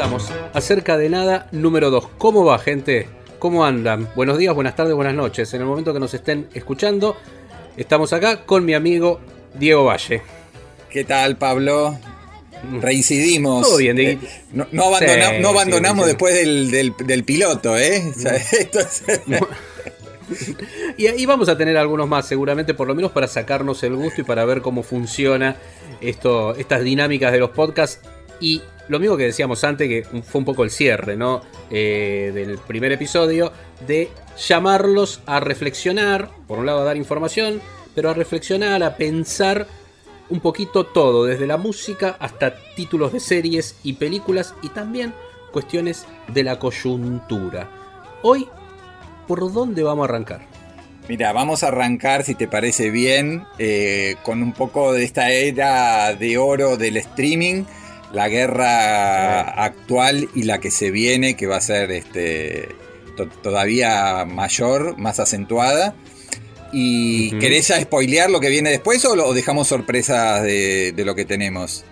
Estamos, acerca de nada, número 2. ¿Cómo va, gente? ¿Cómo andan? Buenos días, buenas tardes, buenas noches. En el momento que nos estén escuchando, estamos acá con mi amigo Diego Valle. ¿Qué tal, Pablo? Reincidimos. Todo bien. Eh, no, no abandona- Sí, no sí, abandonamos sí. después del, del- del piloto, ¿eh? O sea, esto es- Y ahí vamos a tener algunos más, seguramente, por lo menos para sacarnos el gusto y para ver cómo funciona esto, estas dinámicas de los podcasts. Y lo mismo que decíamos antes, que fue un poco el cierre, ¿no? Eh, del primer episodio, de llamarlos a reflexionar, por un lado a dar información, pero a reflexionar, a pensar un poquito todo, desde la música hasta títulos de series y películas y también cuestiones de la coyuntura. Hoy, ¿por dónde vamos a arrancar? Mira, vamos a arrancar, si te parece bien, eh, con un poco de esta era de oro del streaming, la guerra actual y la que se viene, que va a ser este, to- todavía mayor, más acentuada. ¿Y Ujú. querés ya spoilear lo que viene después o lo dejamos sorpresas de, de lo que tenemos?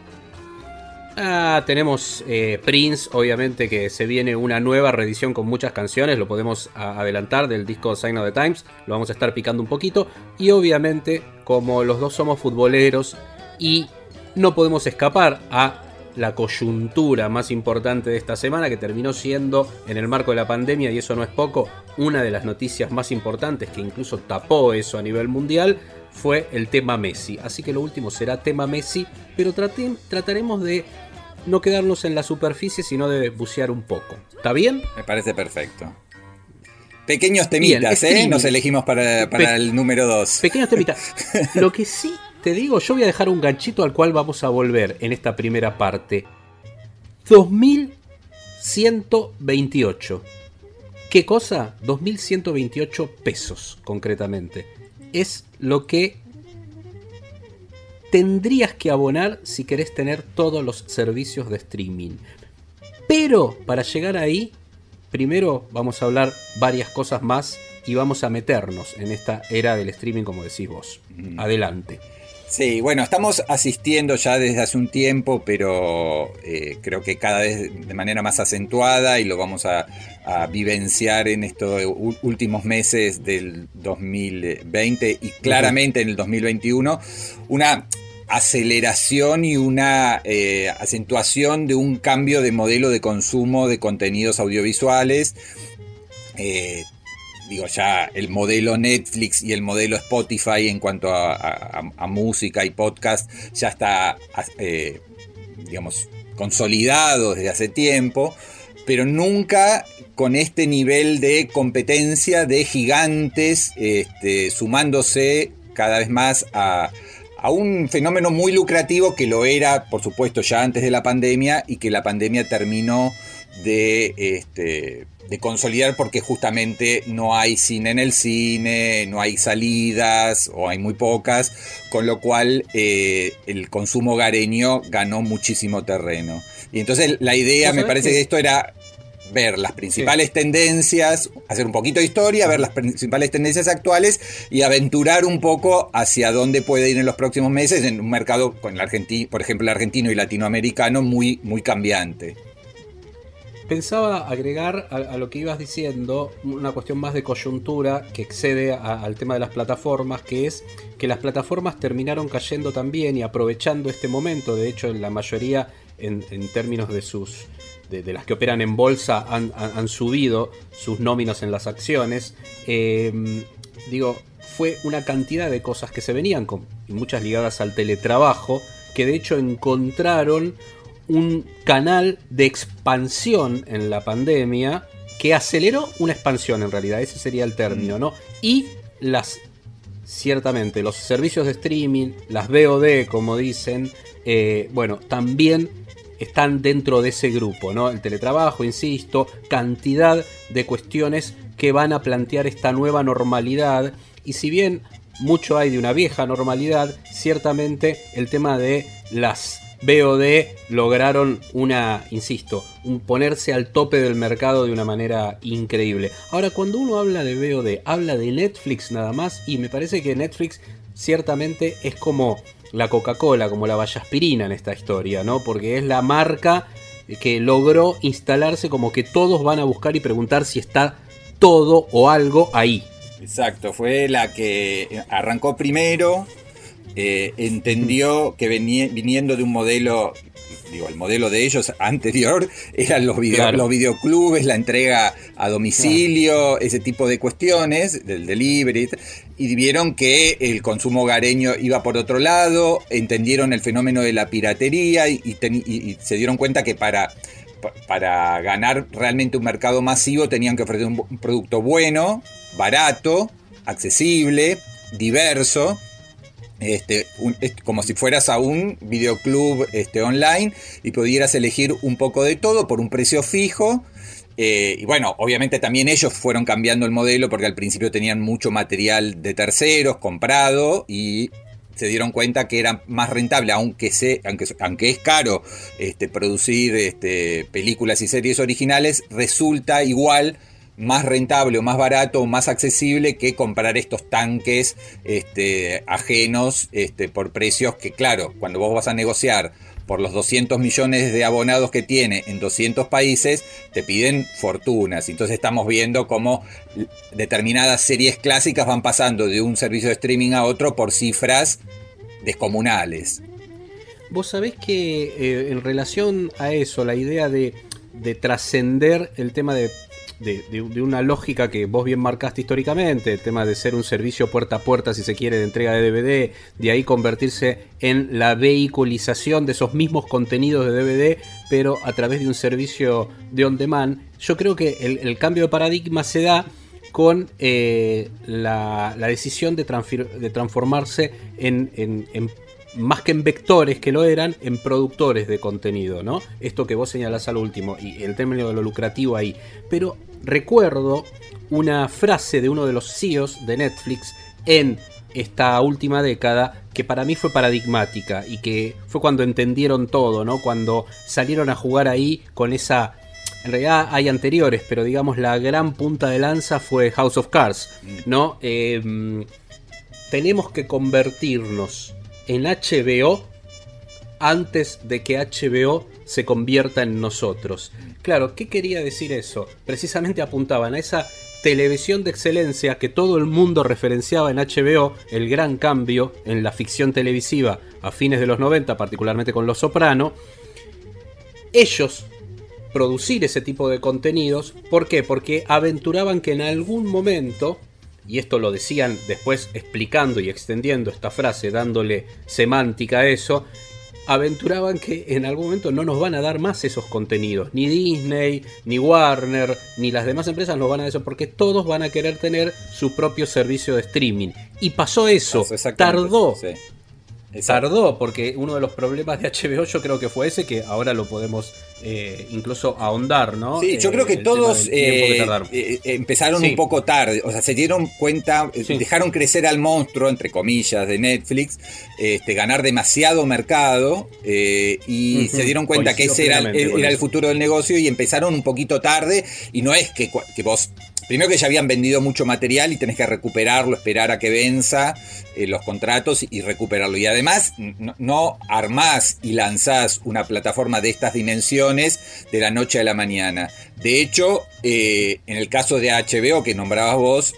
Ah, tenemos eh, Prince, obviamente que se viene una nueva reedición con muchas canciones, lo podemos adelantar del disco Sign of the Times, lo vamos a estar picando un poquito. Y obviamente, como los dos somos futboleros y no podemos escapar a la coyuntura más importante de esta semana, que terminó siendo, en el marco de la pandemia, y eso no es poco, una de las noticias más importantes que incluso tapó eso a nivel mundial, fue el tema Messi. Así que lo último será tema Messi, pero trataremos de no quedarnos en la superficie, sino de bucear un poco. ¿Está bien? Me parece perfecto. Pequeños temitas, Bien, ¿eh? Nos elegimos para, para el número 2. Pequeños temitas. Lo que sí te digo, yo voy a dejar un ganchito al cual vamos a volver en esta primera parte. 2128. ¿Qué cosa? 2128 pesos, concretamente. Es lo que tendrías que abonar si querés tener todos los servicios de streaming. Pero para llegar ahí, primero vamos a hablar varias cosas más y vamos a meternos en esta era del streaming como decís vos. Adelante. Sí, bueno, estamos asistiendo ya desde hace un tiempo, pero eh, creo que cada vez de manera más acentuada y lo vamos a, a vivenciar en estos últimos meses del 2020 y claramente en el 2021, una aceleración y una eh, acentuación de un cambio de modelo de consumo de contenidos audiovisuales. Eh, digo, ya el modelo Netflix y el modelo Spotify en cuanto a, a- música y podcast ya está, eh, digamos, consolidado desde hace tiempo, pero nunca con este nivel de competencia de gigantes este, sumándose cada vez más a, a un fenómeno muy lucrativo que lo era, por supuesto, ya antes de la pandemia y que la pandemia terminó de, este, de consolidar porque justamente no hay cine en el cine, no hay salidas o hay muy pocas, con lo cual eh, el consumo gareño ganó muchísimo terreno. Y entonces la idea ¿Vos me parece que- que esto era ver las principales tendencias, hacer un poquito de historia, ver las principales tendencias actuales y aventurar un poco hacia dónde puede ir en los próximos meses en un mercado con el argentino, por ejemplo, el argentino y latinoamericano muy, muy cambiante. Pensaba agregar a, lo que ibas diciendo una cuestión más de coyuntura que excede al tema de las plataformas, que es que las plataformas terminaron cayendo también y aprovechando este momento. De hecho, en la mayoría, en, términos de sus. De, las que operan en bolsa, han, subido sus nóminas en las acciones. Eh, digo, fue una cantidad de cosas que se venían, con, muchas ligadas al teletrabajo, que de hecho encontraron un canal de expansión en la pandemia que aceleró una expansión en realidad, ese sería el término, ¿no? Y las ciertamente los servicios de streaming, las VOD como dicen, eh, bueno, también están dentro de ese grupo, ¿no? El teletrabajo, insisto, cantidad de cuestiones que van a plantear esta nueva normalidad. Y si bien mucho hay de una vieja normalidad, ciertamente el tema de las BOD lograron una, insisto, un ponerse al tope del mercado de una manera increíble. Ahora, cuando uno habla de BOD, habla de Netflix nada más y me parece que Netflix ciertamente es como la Coca-Cola, como la vallaspirina en esta historia, ¿no? Porque es la marca que logró instalarse como que todos van a buscar y preguntar si está todo o algo ahí. Exacto, fue la que arrancó primero, eh, entendió que venía, viniendo de un modelo, digo, el modelo de ellos anterior eran los, los videoclubes, la entrega a domicilio, ese tipo de cuestiones, del delivery, y vieron que el consumo hogareño iba por otro lado, entendieron el fenómeno de la piratería y, se dieron cuenta que para para ganar realmente un mercado masivo tenían que ofrecer un producto bueno, barato, accesible, diverso este, como si fueras a un videoclub este, online y pudieras elegir un poco de todo por un precio fijo. Eh, y bueno, obviamente también ellos fueron cambiando el modelo porque al principio tenían mucho material de terceros comprado y se dieron cuenta que era más rentable, aunque, se, aunque, aunque es caro este, producir este, películas y series originales, resulta igual más rentable o más barato o más accesible que comprar estos tanques este, ajenos este, por precios que, claro, cuando vos vas a negociar por los 200 millones de abonados que tiene en 200 países, te piden fortunas. Entonces estamos viendo cómo determinadas series clásicas van pasando de un servicio de streaming a otro por cifras descomunales. Vos sabés que eh, en relación a eso, la idea de, de trascender el tema de de, una lógica que vos bien marcaste históricamente, el tema de ser un servicio puerta a puerta, si se quiere, de entrega de DVD, de ahí convertirse en la vehiculización de esos mismos contenidos de DVD, pero a través de un servicio de on demand. Yo creo que el, cambio de paradigma se da con eh, la, decisión de, de transformarse en más que en vectores que lo eran, en productores de contenido, ¿no? Esto que vos señalás al último y el término de lo lucrativo ahí. Pero recuerdo una frase de uno de los CEOs de Netflix en esta última década que para mí fue paradigmática y que fue cuando entendieron todo, ¿no? Cuando salieron a jugar ahí con esa en realidad hay anteriores, pero digamos la gran punta de lanza fue House of Cards, ¿no? Em, tenemos que convertirnos en HBO antes de que HBO se convierta en nosotros. Claro, ¿qué quería decir eso? Precisamente apuntaban a esa televisión de excelencia que todo el mundo referenciaba en HBO, el gran cambio en la ficción televisiva a fines de los 90, particularmente con Los Soprano. Ellos producir ese tipo de contenidos, ¿por qué? Porque aventuraban que en algún momento y esto lo decían después explicando y extendiendo esta frase, dándole semántica a eso, aventuraban que en algún momento no nos van a dar más esos contenidos. Ni Disney, ni Warner, ni las demás empresas nos van a dar eso, porque todos van a querer tener su propio servicio de streaming. Y pasó eso, tardó. Tardó, porque uno de los problemas de HBO yo creo que fue ese, que ahora lo podemos eh, incluso ahondar, ¿no? Sí, yo creo que todos eh, eh, empezaron un poco tarde, o sea, se dieron cuenta, dejaron crecer al monstruo, entre comillas, de Netflix, este, ganar demasiado mercado y se dieron cuenta que ese era, era, el futuro del negocio y empezaron un poquito tarde y no es que, que vos Primero que ya habían vendido mucho material y tenés que recuperarlo, esperar a que venza los contratos y recuperarlo. Y además no, armás y lanzás una plataforma de estas dimensiones de la noche a la mañana. De hecho, eh, en el caso de HBO que nombrabas vos,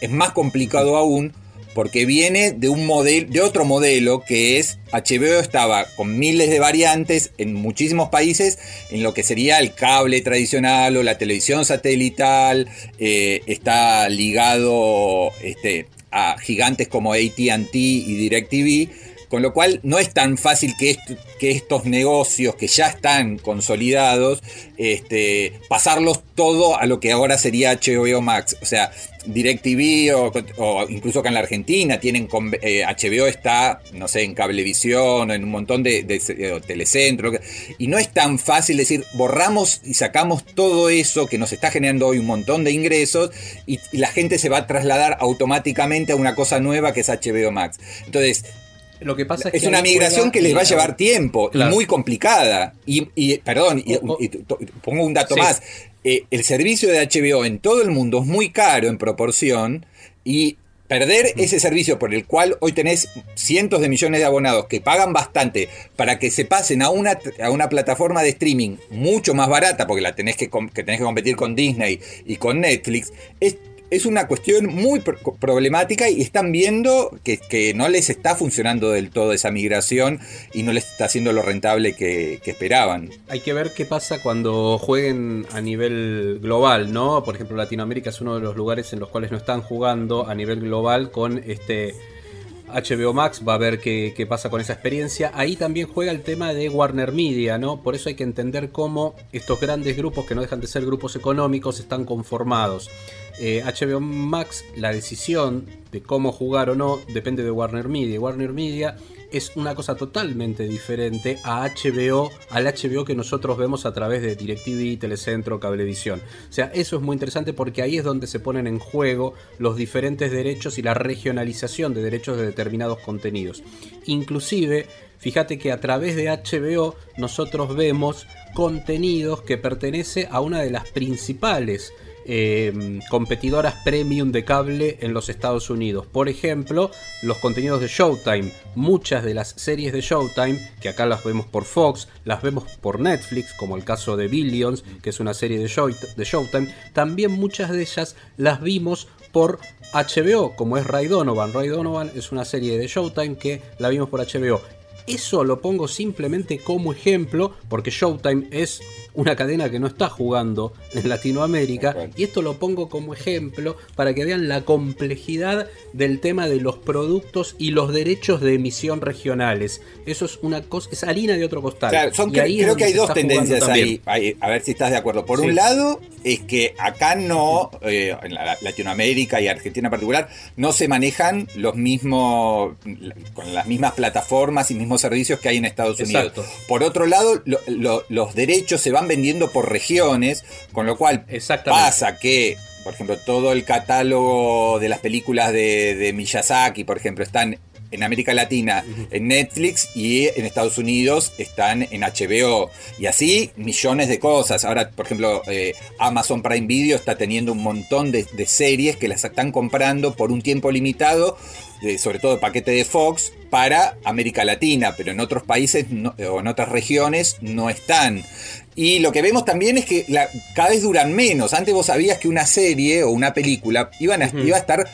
es más complicado aún porque viene de un modelo, de otro modelo que es HBO estaba con miles de variantes en muchísimos países en lo que sería el cable tradicional o la televisión satelital, eh, está ligado este, a gigantes como AT&T y DirecTV, Con lo cual no es tan fácil que, que estos negocios que ya están consolidados, este, pasarlos todo a lo que ahora sería HBO Max. O sea, DirecTV o, o incluso acá en la Argentina tienen HBO eh, está, no sé, en Cablevisión o en un montón de, de, telecentro. Y no es tan fácil decir, borramos y sacamos todo eso que nos está generando hoy un montón de ingresos y, la gente se va a trasladar automáticamente a una cosa nueva que es HBO Max. Entonces, lo que pasa es, una migración que les va a llevar tiempo y muy complicada. Y, perdón, y, pongo un dato más. Eh, el servicio de HBO en todo el mundo es muy caro en proporción y perder ese servicio por el cual hoy tenés cientos de millones de abonados que pagan bastante para que se pasen a una, a una plataforma de streaming mucho más barata, porque la tenés que, que tenés que competir con Disney y con Netflix, es es una cuestión muy problemática y están viendo que, no les está funcionando del todo esa migración y no les está haciendo lo rentable que, esperaban. Hay que ver qué pasa cuando jueguen a nivel global, ¿no? Por ejemplo, Latinoamérica es uno de los lugares en los cuales no están jugando a nivel global con este... HBO Max va a ver qué, qué, pasa con esa experiencia. Ahí también juega el tema de Warner Media, ¿no? Por eso hay que entender cómo estos grandes grupos, que no dejan de ser grupos económicos, están conformados. HBO eh, Max, la decisión de cómo jugar o no depende de Warner Media. Warner Media es una cosa totalmente diferente a HBO, al HBO que nosotros vemos a través de DirecTV, Telecentro, Cablevisión. O sea, eso es muy interesante porque ahí es donde se ponen en juego los diferentes derechos y la regionalización de derechos de determinados contenidos. Inclusive, fíjate que a través de HBO nosotros vemos contenidos que pertenece a una de las principales Em, competidoras premium de cable en los Estados Unidos. Por ejemplo, los contenidos de Showtime. Muchas de las series de Showtime, que acá las vemos por Fox, las vemos por Netflix, como el caso de Billions, que es una serie de, de Showtime, también muchas de ellas las vimos por HBO, como es Ray Donovan. Ray Donovan es una serie de Showtime que la vimos por HBO. Eso lo pongo simplemente como ejemplo, porque Showtime es una cadena que no está jugando en Latinoamérica. Y esto lo pongo como ejemplo para que vean la complejidad del tema de los productos y los derechos de emisión regionales. Eso es una cosa, es harina de otro costal. creo que hay dos tendencias ahí, a ver si estás de acuerdo. Por un lado, es que acá no, eh, en Latinoamérica y Argentina en particular, no se manejan los mismos, con las mismas plataformas y mismos servicios que hay en Estados Unidos. Por otro lado, los derechos se van vendiendo por regiones, con lo cual pasa que, por ejemplo, todo el catálogo de las películas de, Miyazaki, por ejemplo, están en América Latina en Netflix y en Estados Unidos están en HBO. Y así millones de cosas. Ahora, por ejemplo, eh, Amazon Prime Video está teniendo un montón de, series que las están comprando por un tiempo limitado, sobre todo el paquete de Fox, para América Latina, pero en otros países o en otras regiones no están. Y lo que vemos también es que cada vez duran menos. Antes vos sabías que una serie o una película iban a, iba a estar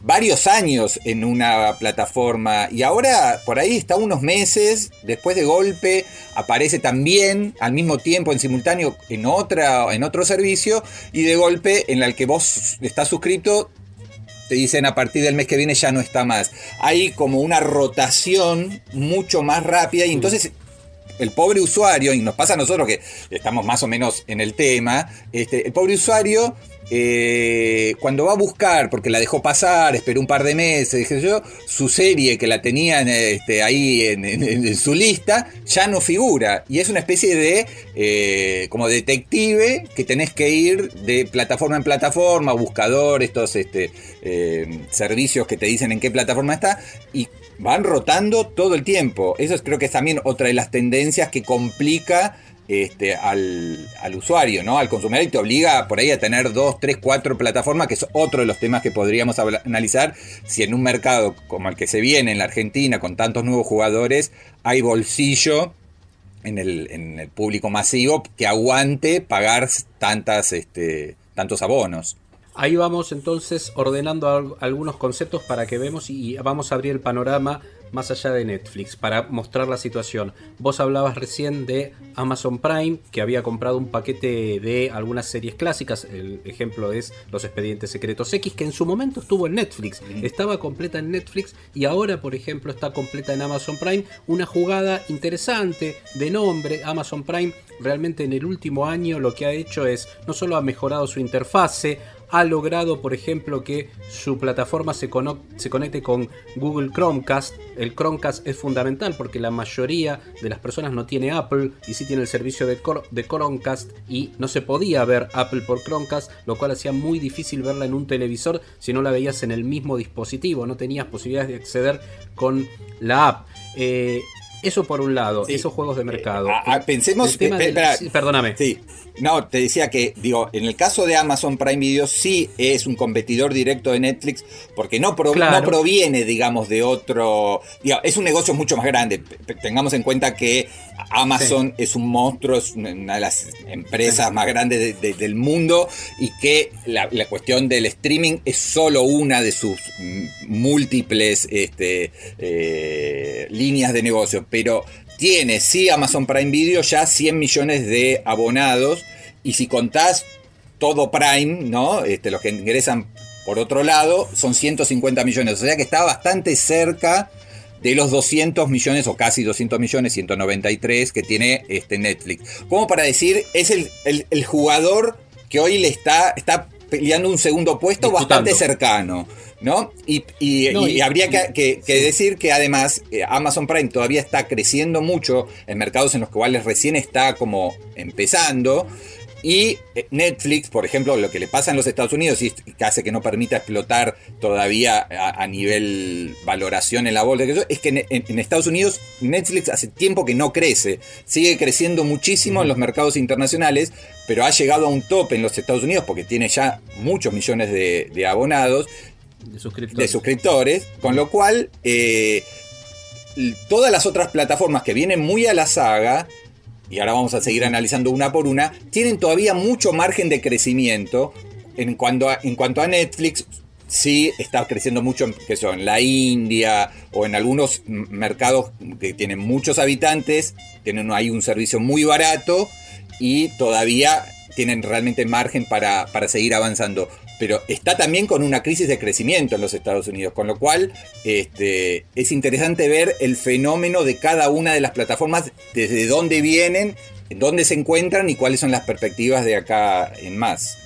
varios años en una plataforma y ahora por ahí está unos meses, después de golpe aparece también al mismo tiempo en simultáneo en, otra, en otro servicio y de golpe en el que vos estás suscrito te dicen a partir del mes que viene ya no está más. Hay como una rotación mucho más rápida y entonces el pobre usuario, y nos pasa a nosotros que estamos más o menos en el tema, este, el pobre usuario eh, cuando va a buscar, porque la dejó pasar, esperó un par de meses, dije yo, su serie que la tenía este, ahí en, su lista, ya no figura. Y es una especie de, eh, como detective, que tenés que ir de plataforma en plataforma, buscador, estos este, eh, servicios que te dicen en qué plataforma está, y van rotando todo el tiempo. Eso creo que es también otra de las tendencias que complica este, al, usuario, ¿no? Al consumidor y te obliga por ahí a tener dos, tres, cuatro plataformas, que es otro de los temas que podríamos analizar. Si en un mercado como el que se viene en la Argentina, con tantos nuevos jugadores, hay bolsillo en el, en el público masivo que aguante pagar tantas, este, tantos abonos. Ahí vamos entonces ordenando algunos conceptos para que vemos y vamos a abrir el panorama más allá de Netflix para mostrar la situación. Vos hablabas recién de Amazon Prime, que había comprado un paquete de algunas series clásicas. El ejemplo es Los Expedientes Secretos X, que en su momento estuvo en Netflix. Estaba completa en Netflix y ahora, por ejemplo, está completa en Amazon Prime. Una jugada interesante de nombre. Amazon Prime realmente en el último año lo que ha hecho es no solo ha mejorado su interfase, ha logrado, por ejemplo, que su plataforma se, se, conecte con Google Chromecast. El Chromecast es fundamental porque la mayoría de las personas no tiene Apple y sí tiene el servicio de, de Chromecast y no se podía ver Apple por Chromecast, lo cual hacía muy difícil verla en un televisor si no la veías en el mismo dispositivo, no tenías posibilidades de acceder con la app. Eh, eso por un lado, esos juegos de mercado. Eh, pensemos. perdóname. Sí. No, te decía que, digo, en el caso de Amazon Prime Video sí es un competidor directo de Netflix, porque no, no proviene, digamos, de otro. es un negocio mucho más grande. Tengamos en cuenta que Amazon es un monstruo, es una de las empresas más grandes del mundo y que la, cuestión del streaming es solo una de sus múltiples este, eh, líneas de negocio. Pero tiene, sí, Amazon Prime Video ya 100 millones de abonados. Y si contás todo Prime, ¿no? Este, los que ingresan por otro lado, son 150 millones. O sea que está bastante cerca de los 200 millones o casi 200 millones, 193 que tiene este Netflix. Como para decir, es el, jugador que hoy le está, está peleando un segundo puesto bastante cercano. ¿no? Y, habría que, decir que además eh, Amazon Prime todavía está creciendo mucho en mercados en los cuales recién está como empezando. Y eh, Netflix, por ejemplo, lo que le pasa en los Estados Unidos y que hace que no permita explotar todavía a, nivel valoración en la bolsa, es que en, Estados Unidos Netflix hace tiempo que no crece, sigue creciendo muchísimo en los mercados internacionales, pero ha llegado a un tope en los Estados Unidos porque tiene ya muchos millones de abonados de suscriptores. con lo cual eh, todas las otras plataformas que vienen muy a la saga, y ahora vamos a seguir analizando una por una, tienen todavía mucho margen de crecimiento. En cuanto a, en cuanto a Netflix, sí está creciendo mucho que son la India o en algunos mercados que tienen muchos habitantes, tienen ahí un servicio muy barato y todavía tienen realmente margen para, para seguir avanzando pero está también con una crisis de crecimiento en los Estados Unidos, con lo cual este, es interesante ver el fenómeno de cada una de las plataformas, desde dónde vienen, dónde se encuentran y cuáles son las perspectivas de acá en más.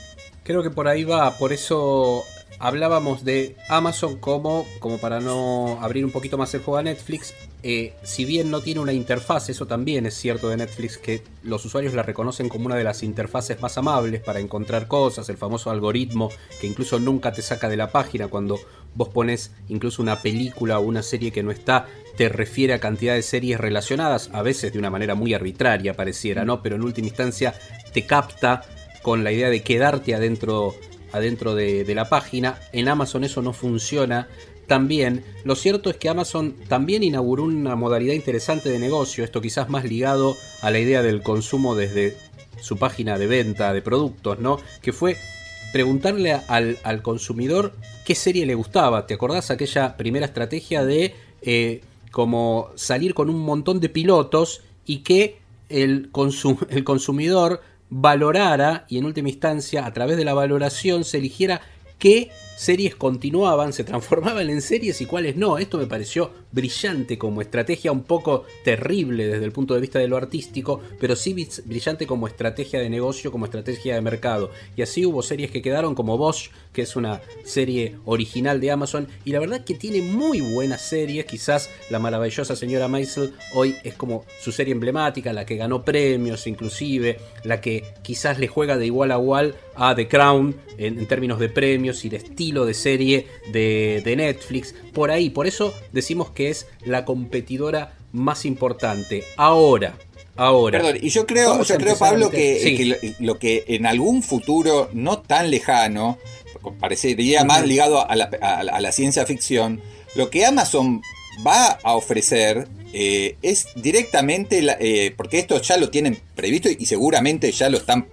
Creo que por ahí va, por eso hablábamos de Amazon como, como para no abrir un poquito más el juego a Netflix, eh, si bien no tiene una interfaz, eso también es cierto de Netflix, que los usuarios la reconocen como una de las interfaces más amables para encontrar cosas, el famoso algoritmo que incluso nunca te saca de la página cuando vos pones incluso una película o una serie que no está, te refiere a cantidad de series relacionadas, a veces de una manera muy arbitraria pareciera, ¿no? Pero en última instancia te capta con la idea de quedarte adentro adentro de, de, la página. En Amazon eso no funciona también, lo cierto es que Amazon también inauguró una modalidad interesante de negocio, esto quizás más ligado a la idea del consumo desde su página de venta de productos, ¿no? Que fue preguntarle al, consumidor qué serie le gustaba. ¿Te acordás aquella primera estrategia de eh, como salir con un montón de pilotos y que el, el consumidor valorara y en última instancia a través de la valoración se eligiera qué series continuaban, se transformaban en series y cuáles no. Esto me pareció brillante como estrategia, un poco terrible desde el punto de vista de lo artístico, pero sí brillante como estrategia de negocio, como estrategia de mercado. Y así hubo series que quedaron como Bosch, que es una serie original de Amazon, y la verdad que tiene muy buenas series, quizás la maravillosa señora Maisel hoy es como su serie emblemática, la que ganó premios inclusive, la que quizás le juega de igual a igual a The Crown en, términos de premios y de estilo de serie de, de Netflix, por ahí, por eso decimos que es la competidora más importante. Ahora, ahora. Perdón, y yo creo, yo creo Pablo, que, lo, que en algún futuro no tan lejano, parecería más ligado a la, ciencia ficción, lo que Amazon va a ofrecer eh, es directamente, eh, porque esto ya lo tienen previsto y seguramente ya lo están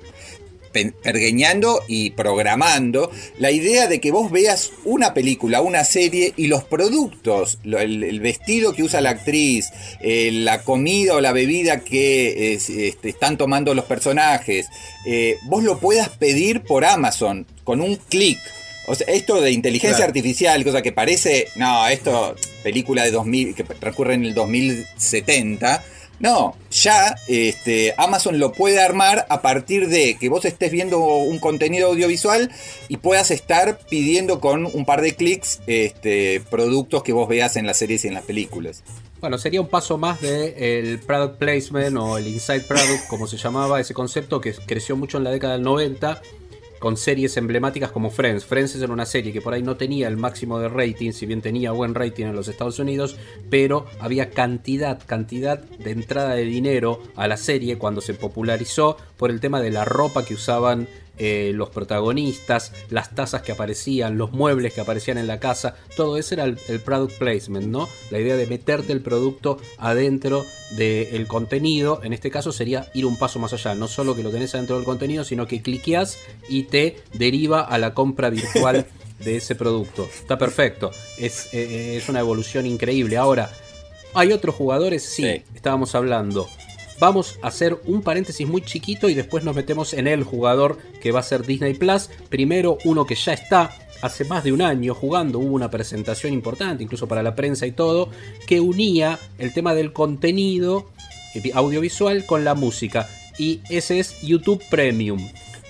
pergueñando y programando la idea de que vos veas una película, una serie y los productos, el, vestido que usa la actriz, eh, la comida o la bebida que este, están tomando los personajes, eh, vos lo puedas pedir por Amazon con un clic. O sea, esto de inteligencia artificial, cosa que parece, no, esto, película de 2000, que transcurre en el 2070, no, ya este, Amazon lo puede armar a partir de que vos estés viendo un contenido audiovisual y puedas estar pidiendo con un par de clics este, productos que vos veas en las series y en las películas. Bueno, sería un paso más del el product placement o el inside product, como se llamaba ese concepto que creció mucho en la década del 90 con series emblemáticas como Friends. Friends era una serie que por ahí no tenía el máximo de rating, si bien tenía buen rating en los Estados Unidos, pero había cantidad, cantidad de entrada de dinero a la serie cuando se popularizó por el tema de la ropa que usaban eh, los protagonistas, las tazas que aparecían, los muebles que aparecían en la casa, todo eso era el, product placement, ¿no? La idea de meterte el producto adentro del contenido, en este caso sería ir un paso más allá, no solo que lo tenés adentro del contenido, sino que cliqueas y te deriva a la compra virtual de ese producto. Está perfecto, es, eh, es una evolución increíble. Ahora, ¿hay otros jugadores? sí. estábamos hablando Vamos a hacer un paréntesis muy chiquito y después nos metemos en el jugador que va a ser Disney Plus. Primero uno que ya está hace más de un año jugando, hubo una presentación importante, incluso para la prensa y todo, que unía el tema del contenido eh, audiovisual con la música. Y ese es YouTube Premium.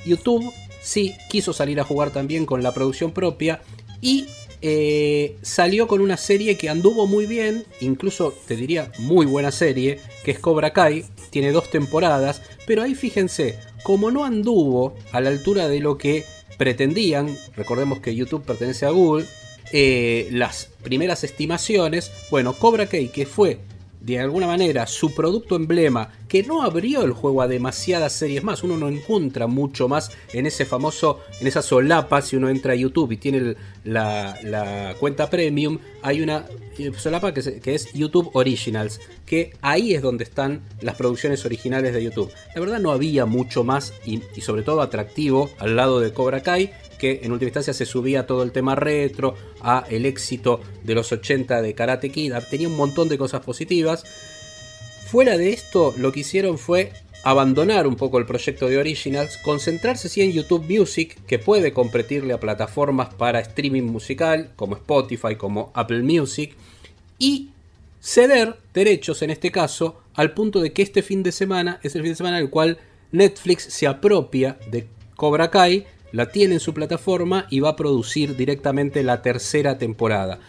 YouTube sí quiso salir a jugar también con la producción propia y eh, salió con una serie que anduvo muy bien, incluso te diría muy buena serie, que es Cobra Kai, tiene dos temporadas, pero ahí fíjense, como no anduvo a la altura de lo que pretendían, recordemos que YouTube pertenece a Google, eh, las primeras estimaciones, bueno, Cobra Kai, que fue de alguna manera su producto emblema, que no abrió el juego a demasiadas series más, uno no encuentra mucho más en ese famoso, en esa solapa, si uno entra a YouTube y tiene la, cuenta premium, hay una eh, solapa que, que, es YouTube Originals, que ahí es donde están las producciones originales de YouTube. La verdad no había mucho más y sobre todo atractivo al lado de Cobra Kai, que en última instancia se subía todo el tema retro, a el éxito de los 80 de Karate Kid, tenía un montón de cosas positivas. Fuera de esto, lo que hicieron fue abandonar un poco el proyecto de Originals, concentrarse sí en YouTube Music, que puede competirle a plataformas para streaming musical, como Spotify, como Apple Music, y ceder derechos en este caso, al punto de que este fin de semana es el fin de semana en el cual Netflix se apropia de Cobra Kai la tiene en su plataforma y va a producir directamente la tercera temporada.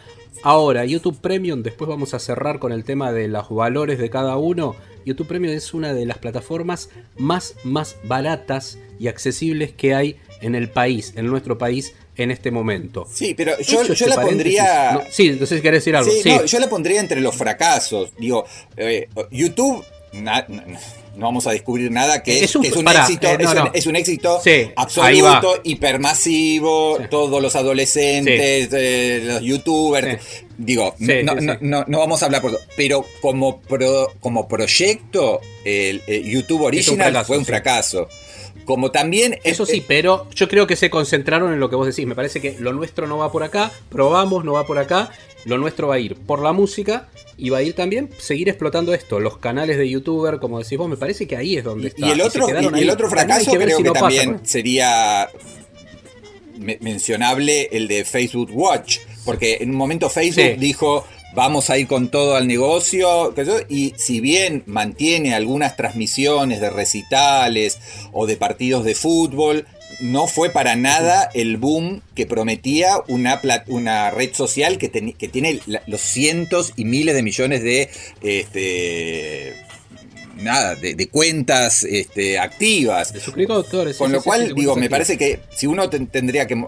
Ahora, YouTube Premium, después vamos a cerrar con el tema de los valores de cada uno. YouTube Premium es una de las plataformas más, más baratas y accesibles que hay en el país, en nuestro país en este momento. Sí, pero yo, yo la pondría. sí, entonces querés decir algo. Sí, yo la pondría entre los fracasos. Digo, eh, YouTube no vamos a descubrir nada que es, un, éxito, eh, es, un, éxito absoluto, hipermasivo, todos los adolescentes, eh, los youtubers, digo, no, vamos a hablar por pero como como proyecto el, YouTube original fue un fracaso. Como también. Eso sí, pero yo creo que se concentraron en lo que vos decís. Me parece que lo nuestro no va por acá, probamos, no va por acá. Lo nuestro va a ir por la música y va a ir también seguir explotando esto, los canales de youtuber, como decís vos, me parece que ahí es donde está. Y el otro, y el otro fracaso creo que también sería mencionable el de Facebook Watch, porque en un momento Facebook dijo vamos a ir con todo al negocio. Y si bien mantiene algunas transmisiones de recitales o de partidos de fútbol, no fue para nada el boom que prometía una, una red social que, que tiene los cientos y miles de millones de este, nada, de, cuentas este, activas. De suscriptores. Con lo cual, digo, me parece que si uno tendría que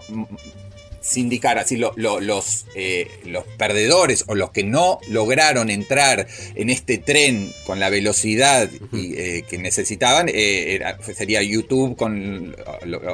sindicar así los, eh, los perdedores o los que no lograron entrar en este tren con la velocidad eh, que necesitaban, eh, sería YouTube con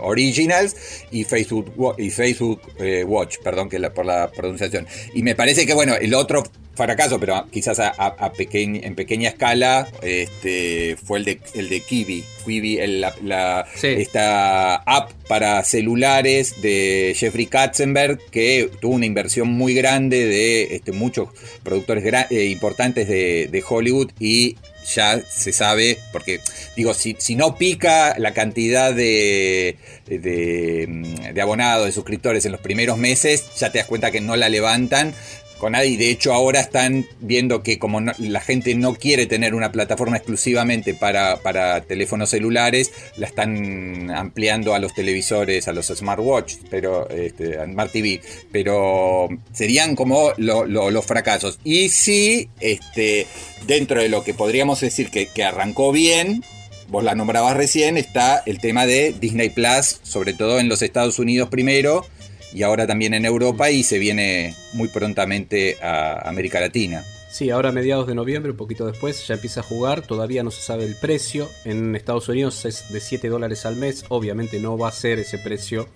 Originals y Facebook, y Facebook Watch, perdón que por la pronunciación. Y me parece que bueno, el otro fracaso, pero quizás a, a- a pequeñ- en pequeña escala, este, fue el de, el de Kiwi. Quibi, el- la, la- Sí. esta app para celulares de Jeffrey Katzenberg, que tuvo una inversión muy grande de este, muchos productores eh, importantes de, de Hollywood y ya se sabe, porque digo, si, si no pica la cantidad de, de, de abonados, de suscriptores en los primeros meses, ya te das cuenta que no la levantan con nadie. De hecho ahora están viendo que como no- la gente no quiere tener una plataforma exclusivamente para, para teléfonos celulares, la están ampliando a los televisores, a los smartwatch, pero este, a Smart TV. Pero serían como lo- lo- los fracasos. Y sí, este, dentro de lo que podríamos decir que, que arrancó bien, vos la nombrabas recién, está el tema de Disney Plus, sobre todo en los Estados Unidos primero y ahora también en Europa y se viene muy prontamente a América Latina. Sí, ahora a mediados de noviembre, un poquito después, ya empieza a jugar. Todavía no se sabe el precio. En Estados Unidos es de 7 dólares al mes. Obviamente no va a ser ese precio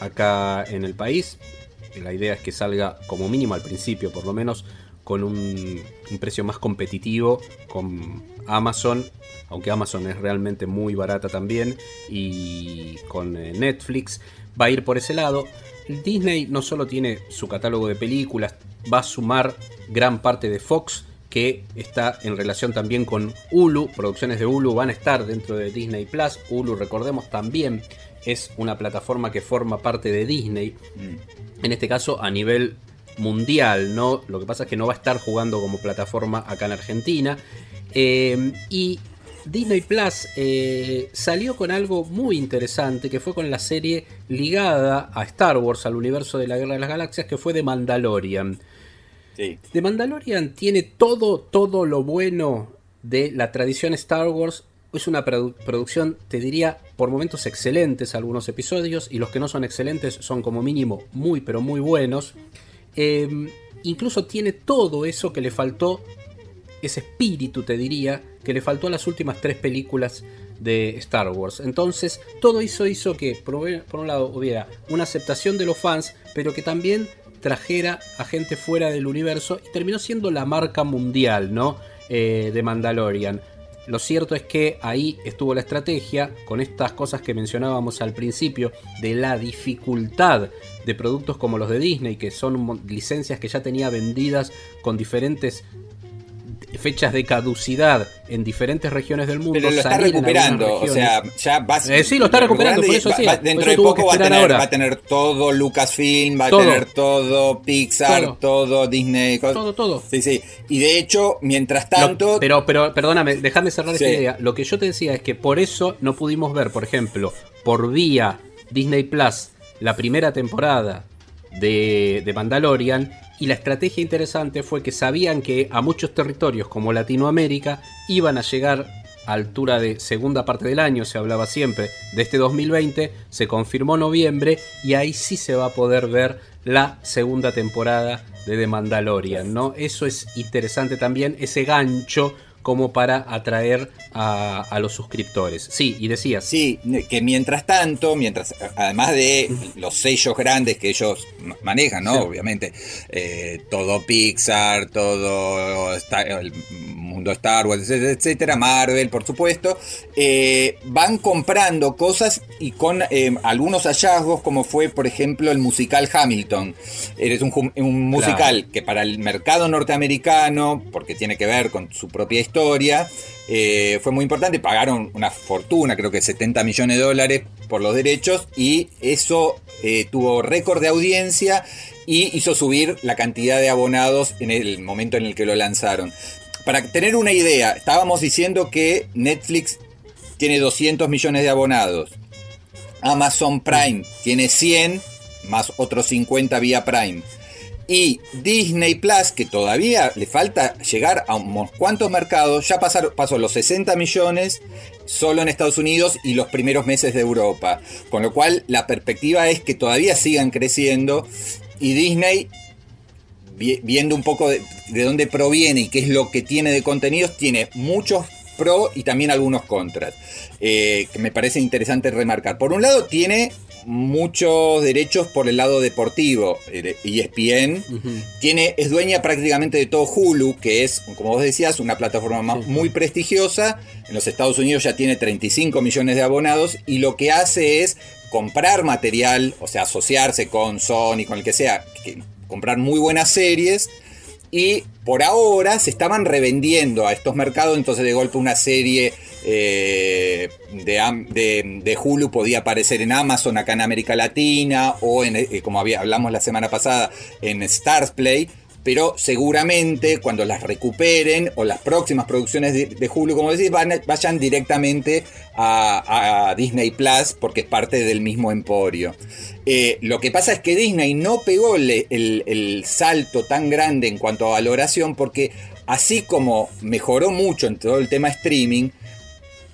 acá en el país. La idea es que salga como mínimo al principio, por lo menos, con un, un precio más competitivo con Amazon. Aunque Amazon es realmente muy barata también. Y con eh, Netflix. Va a ir por ese lado. Disney no solo tiene su catálogo de películas, va a sumar gran parte de Fox, que está en relación también con Hulu. Producciones de Hulu van a estar dentro de Disney Plus. Hulu, recordemos, también es una plataforma que forma parte de Disney. En este caso, a nivel mundial, ¿no? Lo que pasa es que no va a estar jugando como plataforma acá en Argentina. Eh, y Disney Plus eh, salió con algo muy interesante que fue con la serie ligada a Star Wars, al universo de la Guerra de las Galaxias, que fue The Mandalorian. Sí. The Mandalorian tiene todo, todo lo bueno de la tradición Star Wars. Es una produ- producción, te diría, por momentos excelentes algunos episodios y los que no son excelentes son como mínimo muy, pero muy buenos. Eh, incluso tiene todo eso que le faltó, ese espíritu, te diría, que le faltó a las últimas tres películas de Star Wars. Entonces, todo eso hizo que, por un lado, hubiera una aceptación de los fans, pero que también trajera a gente fuera del universo y terminó siendo la marca mundial, ¿no? Eh, de Mandalorian. Lo cierto es que ahí estuvo la estrategia con estas cosas que mencionábamos al principio de la dificultad de productos como los de Disney, que son licencias que ya tenía vendidas con diferentes fechas de caducidad en diferentes regiones del mundo. Pero lo está recuperando, o sea, ya va Eh, sí, lo está recuperando, por eso va- sí, va- dentro eso de poco va a, tener, ahora. va a tener todo Lucasfilm, va a tener todo Pixar, Todo. todo, Disney. Todo, todo. Sí, sí. Y de hecho, mientras tanto, pero, pero, perdóname, déjame cerrar Sí. esta idea. Lo que yo te decía es que por eso no pudimos ver, por ejemplo, por vía Disney Plus, la primera temporada de, de Mandalorian. Y la estrategia interesante fue que sabían que a muchos territorios como Latinoamérica iban a llegar a altura de segunda parte del año, se hablaba siempre de este 2020, se confirmó noviembre y ahí sí se va a poder ver la segunda temporada de The Mandalorian, ¿no? Eso es interesante también, ese gancho como para atraer a, a los suscriptores. Sí, y decías, Sí, que mientras tanto, mientras además de los sellos grandes que ellos ma- manejan, ¿no? Sí. Obviamente, eh, todo Pixar, todo Star- el mundo Star Wars, etcétera, Marvel, por supuesto, eh, van comprando cosas y con eh, algunos hallazgos, como fue, por ejemplo, el musical Hamilton. Eres un musical que para el mercado norteamericano, porque tiene que ver con su propia historia, eh, fue muy importante. Pagaron una fortuna, creo que 70 millones de dólares por los derechos, y eso eh, tuvo récord de audiencia y hizo subir la cantidad de abonados en el momento en el que lo lanzaron. Para tener una idea, estábamos diciendo que Netflix tiene 200 millones de abonados. Amazon Prime tiene 100 más otros 50 vía Prime. Y Disney Plus, que todavía le falta llegar a unos cuantos mercados, ya pasaron, pasó los 60 millones solo en Estados Unidos y los primeros meses de Europa. Con lo cual la perspectiva es que todavía sigan creciendo y Disney, vi- viendo un poco de, de dónde proviene y qué es lo que tiene de contenidos, tiene muchos pro y también algunos contras, eh, que me parece interesante remarcar. Por un lado, tiene muchos derechos por el lado deportivo. ESPN tiene, es dueña prácticamente de todo Hulu, que es, como vos decías, una plataforma muy prestigiosa. En los Estados Unidos ya tiene 35 millones de abonados y lo que hace es comprar material, o sea, asociarse con Sony, con el que sea, comprar muy buenas series y por ahora se estaban revendiendo a estos mercados, entonces de golpe una serie eh, de, de, Hulu podía aparecer en Amazon acá en América Latina o en, eh, como hablamos la semana pasada en Stars Play pero seguramente cuando las recuperen o las próximas producciones de, Hulu, como decís, vayan directamente a, Disney Plus porque es parte del mismo emporio. Eh, lo que pasa es que Disney no pegó el, el salto tan grande en cuanto a valoración porque así como mejoró mucho en todo el tema streaming,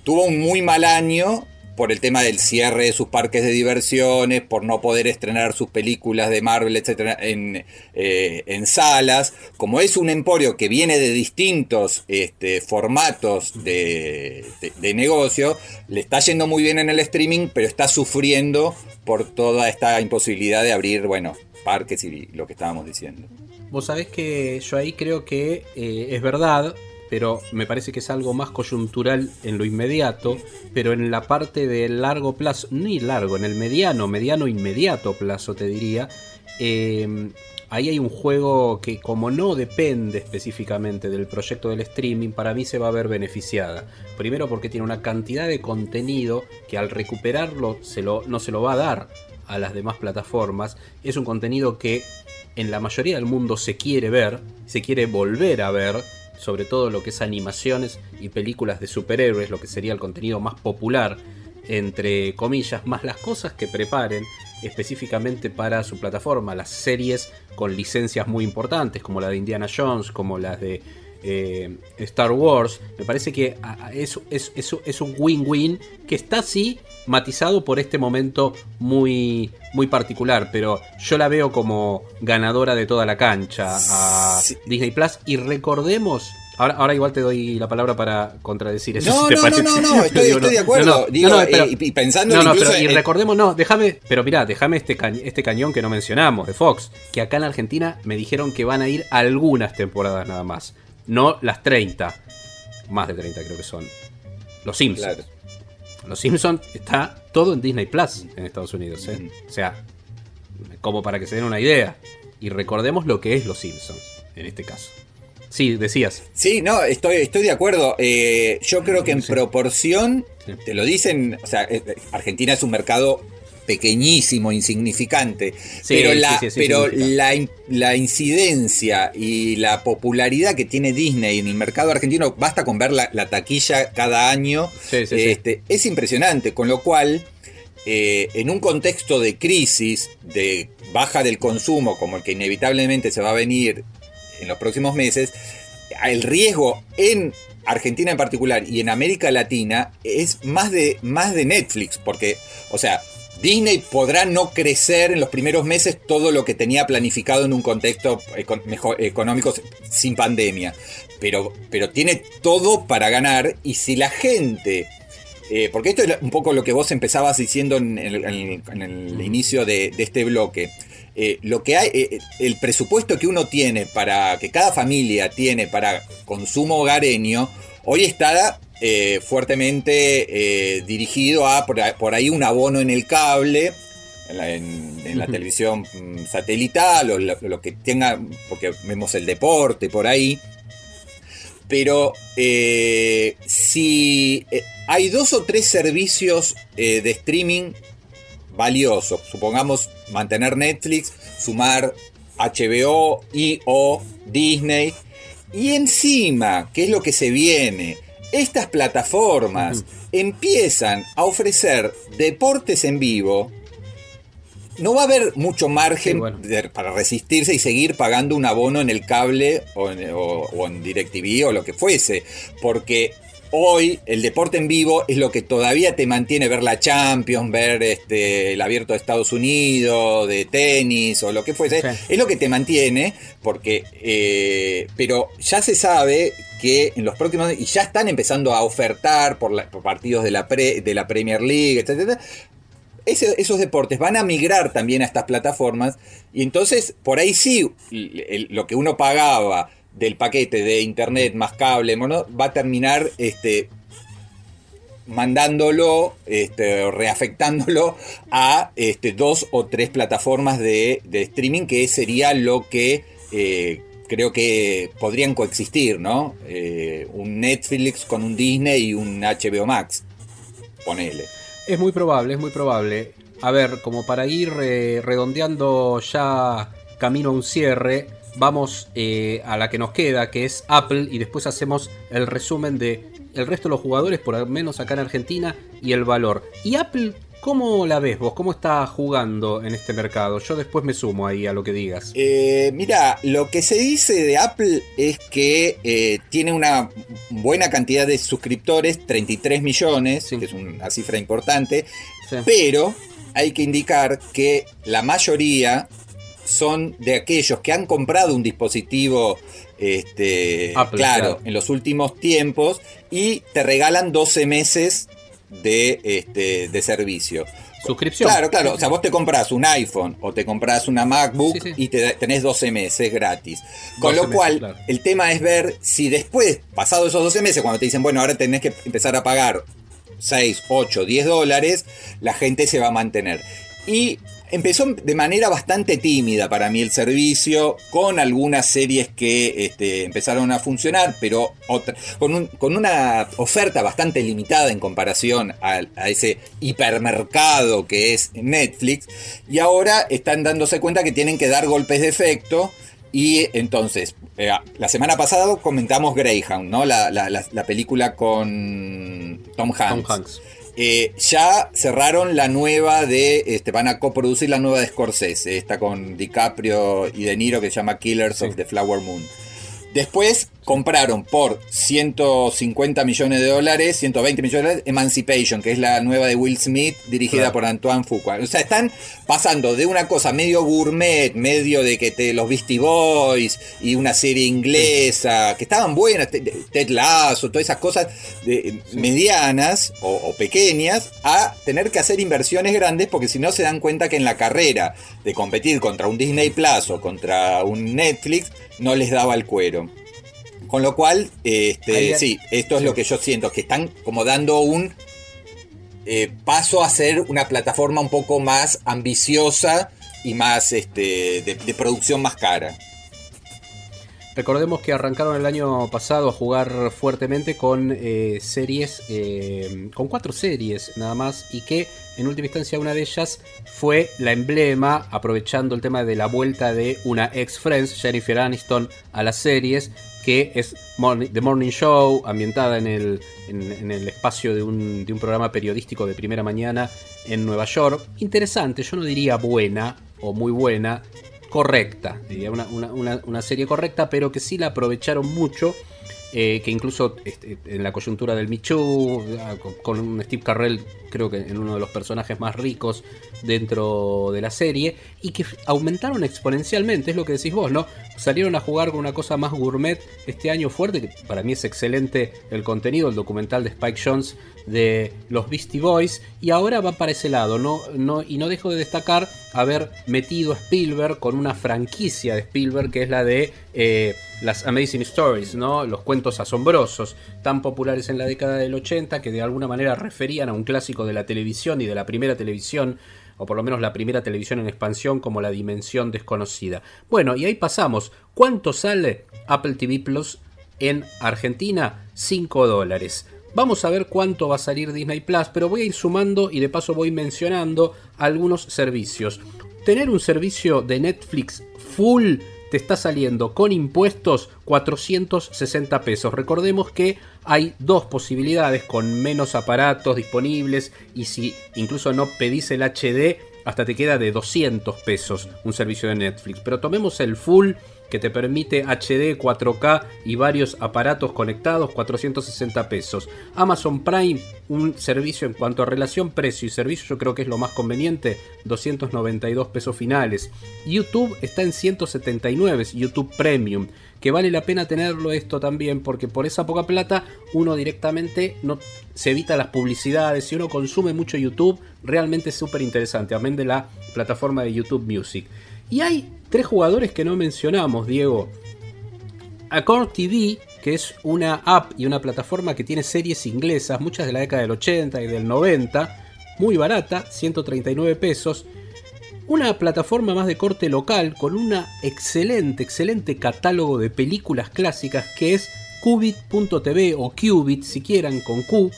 tuvo un muy mal año por el tema del cierre de sus parques de diversiones, por no poder estrenar sus películas de Marvel, etcétera, en, eh, salas. Como es un emporio que viene de distintos este, formatos de, de, negocio, le está yendo muy bien en el streaming, pero está sufriendo por toda esta imposibilidad de abrir, bueno, parques y lo que estábamos diciendo. Vos sabés que yo ahí creo que eh, es verdad, pero me parece que es algo más coyuntural en lo inmediato, pero en la parte del largo plazo, ni largo, en el mediano, mediano inmediato plazo te diría, em, ahí hay un juego que como no depende específicamente del proyecto del streaming, para mí se va a ver beneficiada. Primero porque tiene una cantidad de contenido que al recuperarlo no se lo va a dar a las demás plataformas. Es un contenido que en la mayoría del mundo se quiere ver, se quiere volver a ver, sobre todo lo que es animaciones y películas de superhéroes, lo que sería el contenido más popular, entre comillas, más las cosas que preparen específicamente para su plataforma, las series con licencias muy importantes, como la de Indiana Jones, como las de eh, Star Wars, me parece que es, es, es un win-win que está así matizado por este momento muy, muy particular, pero yo la veo como ganadora de toda la cancha a Disney Plus. Y recordemos Ahora, ahora, igual te doy la palabra para contradecir eso. No, no, no, no, estoy, estoy de acuerdo. Digo, eh, y, pensando incluso y recordemos, no, déjame, pero mirá, déjame este, este cañón que no mencionamos de Fox, que acá en Argentina me dijeron que van a ir algunas temporadas nada más, no las 30, más de 30 creo que son. Los Simpsons. Los Simpsons está todo en Disney Plus en Estados Unidos. ¿eh? O sea, como para que se den una idea. Y recordemos lo que es Los Simpsons en este caso. Sí, decías. Sí, no, estoy, estoy de acuerdo. Eh, yo creo que en proporción, te lo dicen, o sea, eh, Argentina es un mercado pequeñísimo, insignificante. pero la, pero la, incidencia y la popularidad que tiene Disney en el mercado argentino, basta con ver la, taquilla cada año, este, es impresionante. Con lo cual, eh, en un contexto de crisis, de baja del consumo, como el que inevitablemente se va a venir en los próximos meses, el riesgo en Argentina en particular y en América Latina es más de, más de Netflix, porque, o sea, Disney podrá no crecer en los primeros meses todo lo que tenía planificado en un contexto económico sin pandemia, pero, pero tiene todo para ganar y si la gente... Eh, porque esto es un poco lo que vos empezabas diciendo en el, inicio de, este bloque. Eh, lo que hay, eh, el presupuesto que uno tiene para, que cada familia tiene para consumo hogareño, hoy está eh, fuertemente eh, dirigido a por, ahí un abono en el cable, en la, televisión mm, satelital o lo, que tenga, porque vemos el deporte por ahí. Pero eh, si hay dos o tres servicios de streaming valiosos, supongamos mantener Netflix, sumar HBO y o Disney, y encima, ¿qué es lo que se viene? estas plataformas empiezan a ofrecer deportes en vivo, no va a haber mucho margen para resistirse y seguir pagando un abono en el cable o en, o, DirecTV o lo que fuese, porque hoy el deporte en vivo es lo que todavía te mantiene ver la Champions, ver este, el abierto de Estados Unidos, de tenis o lo que fuese. Es lo que te mantiene, porque, eh, pero ya se sabe que en los próximos, y ya están empezando a ofertar por, partidos de la, de la Premier League, etc. esos deportes van a migrar también a estas plataformas y entonces por ahí sí lo que uno pagaba del paquete de internet más cable va a terminar este, mandándolo este, reafectándolo a este, dos o tres plataformas de, streaming que sería lo que eh, creo que podrían coexistir, ¿no? Eh, un Netflix con un Disney y un HBO Max. Ponele. Es muy probable, es muy probable. A ver, como para ir eh, redondeando ya camino a un cierre, vamos eh, a la que nos queda, que es Apple, y después hacemos el resumen de el resto de los jugadores, por lo menos acá en Argentina, y el valor. ¿Y Apple cómo la ves vos? ¿Cómo está jugando en este mercado? Yo después me sumo ahí a lo que digas. Eh, mira, lo que se dice de Apple es que eh, tiene una buena cantidad de suscriptores, 33 millones, que es una cifra importante, pero hay que indicar que la mayoría son de aquellos que han comprado un dispositivo este, claro, en los últimos tiempos y te regalan 12 meses de, este, de servicio. Suscripción. Claro, claro. O sea, vos te compras un iPhone o te compras una MacBook y te, tenés 12 meses gratis. Con lo cual, el tema es ver si después, pasado esos 12 meses, cuando te dicen, bueno, ahora tenés que empezar a pagar 6, 8, 10 dólares, la gente se va a mantener. Y Empezó de manera bastante tímida para mí el servicio, con algunas series que este, empezaron a funcionar, pero con, una oferta bastante limitada en comparación a, ese hipermercado que es Netflix. Y ahora están dándose cuenta que tienen que dar golpes de efecto. Y entonces, eh, la semana pasada comentamos Greyhound, ¿no? La, la película con Tom Hanks. Tom Hanks. Eh, ya cerraron la nueva de. Este, van a coproducir la nueva de Scorsese. Esta con DiCaprio y De Niro que se llama Killers of the Flower Moon. Después compraron por 150 millones de dólares, 120 millones de dólares, Emancipation, que es la nueva de Will Smith, dirigida por Antoine Fuqua. O sea, están pasando de una cosa medio gourmet, medio de que te los Beastie Boys y una serie inglesa, que estaban buenas, Ted Lasso, todas esas cosas medianas o, o pequeñas, a tener que hacer inversiones grandes porque si no se dan cuenta que en la carrera de competir contra un Disney Plus o contra un Netflix, no les daba el cuero. Con lo cual, este, sí, esto es lo que yo siento, que están como dando un eh, paso a ser una plataforma un poco más ambiciosa y más este, de producción más cara. Recordemos que arrancaron el año pasado a jugar fuertemente con eh, series, eh, con cuatro series nada más, y que en última instancia una de ellas fue la emblema, aprovechando el tema de la vuelta de una ex Friends, Jennifer Aniston, a las series, que es The Morning Show, ambientada en el, en, el espacio de un, de un programa periodístico de primera mañana en Nueva York. Interesante, yo no diría buena o muy buena, correcta, diría una, una, serie correcta, pero que sí la aprovecharon mucho. Eh, que incluso este, en la coyuntura del Michu, ah, con, Steve Carrell, creo que en uno de los personajes más ricos dentro de la serie, y que aumentaron exponencialmente, es lo que decís vos, ¿no? Salieron a jugar con una cosa más gourmet este año fuerte, que para mí es excelente el contenido, el documental de Spike Jones de los Beastie Boys y ahora va para ese lado, ¿no? No, y no dejo de destacar haber metido a Spielberg con una franquicia de Spielberg que es la de eh, las Amazing Stories, ¿no? Los cuentos asombrosos, tan populares en la década del 80 que de alguna manera referían a un clásico de la televisión y de la primera televisión o por lo menos la primera televisión en expansión como la dimensión desconocida. Bueno, y ahí pasamos. ¿Cuánto sale Apple TV Plus en Argentina? 5 dólares. Vamos a ver cuánto va a salir Disney Plus, pero voy a ir sumando y de paso voy mencionando algunos servicios. Tener un servicio de Netflix full te está saliendo con impuestos 460 pesos. Recordemos que hay dos posibilidades con menos aparatos disponibles y si incluso no pedís el HD, hasta te queda de 200 pesos un servicio de Netflix. Pero tomemos el full que te permite HD, 4K y varios aparatos conectados, 460 pesos. Amazon Prime, un servicio en cuanto a relación precio y servicio, yo creo que es lo más conveniente, 292 pesos finales. YouTube está en 179, YouTube Premium, que vale la pena tenerlo esto también, porque por esa poca plata uno directamente no se evita las publicidades, si uno consume mucho YouTube, realmente es súper interesante, amén de la plataforma de YouTube Music. Y hay tres jugadores que no mencionamos, Diego. Accord TV, que es una app y una plataforma que tiene series inglesas, muchas de la década del 80 y del 90, muy barata, 139 pesos. Una plataforma más de corte local con una excelente, excelente catálogo de películas clásicas que es Qubit.tv o Qubit si quieran con Q.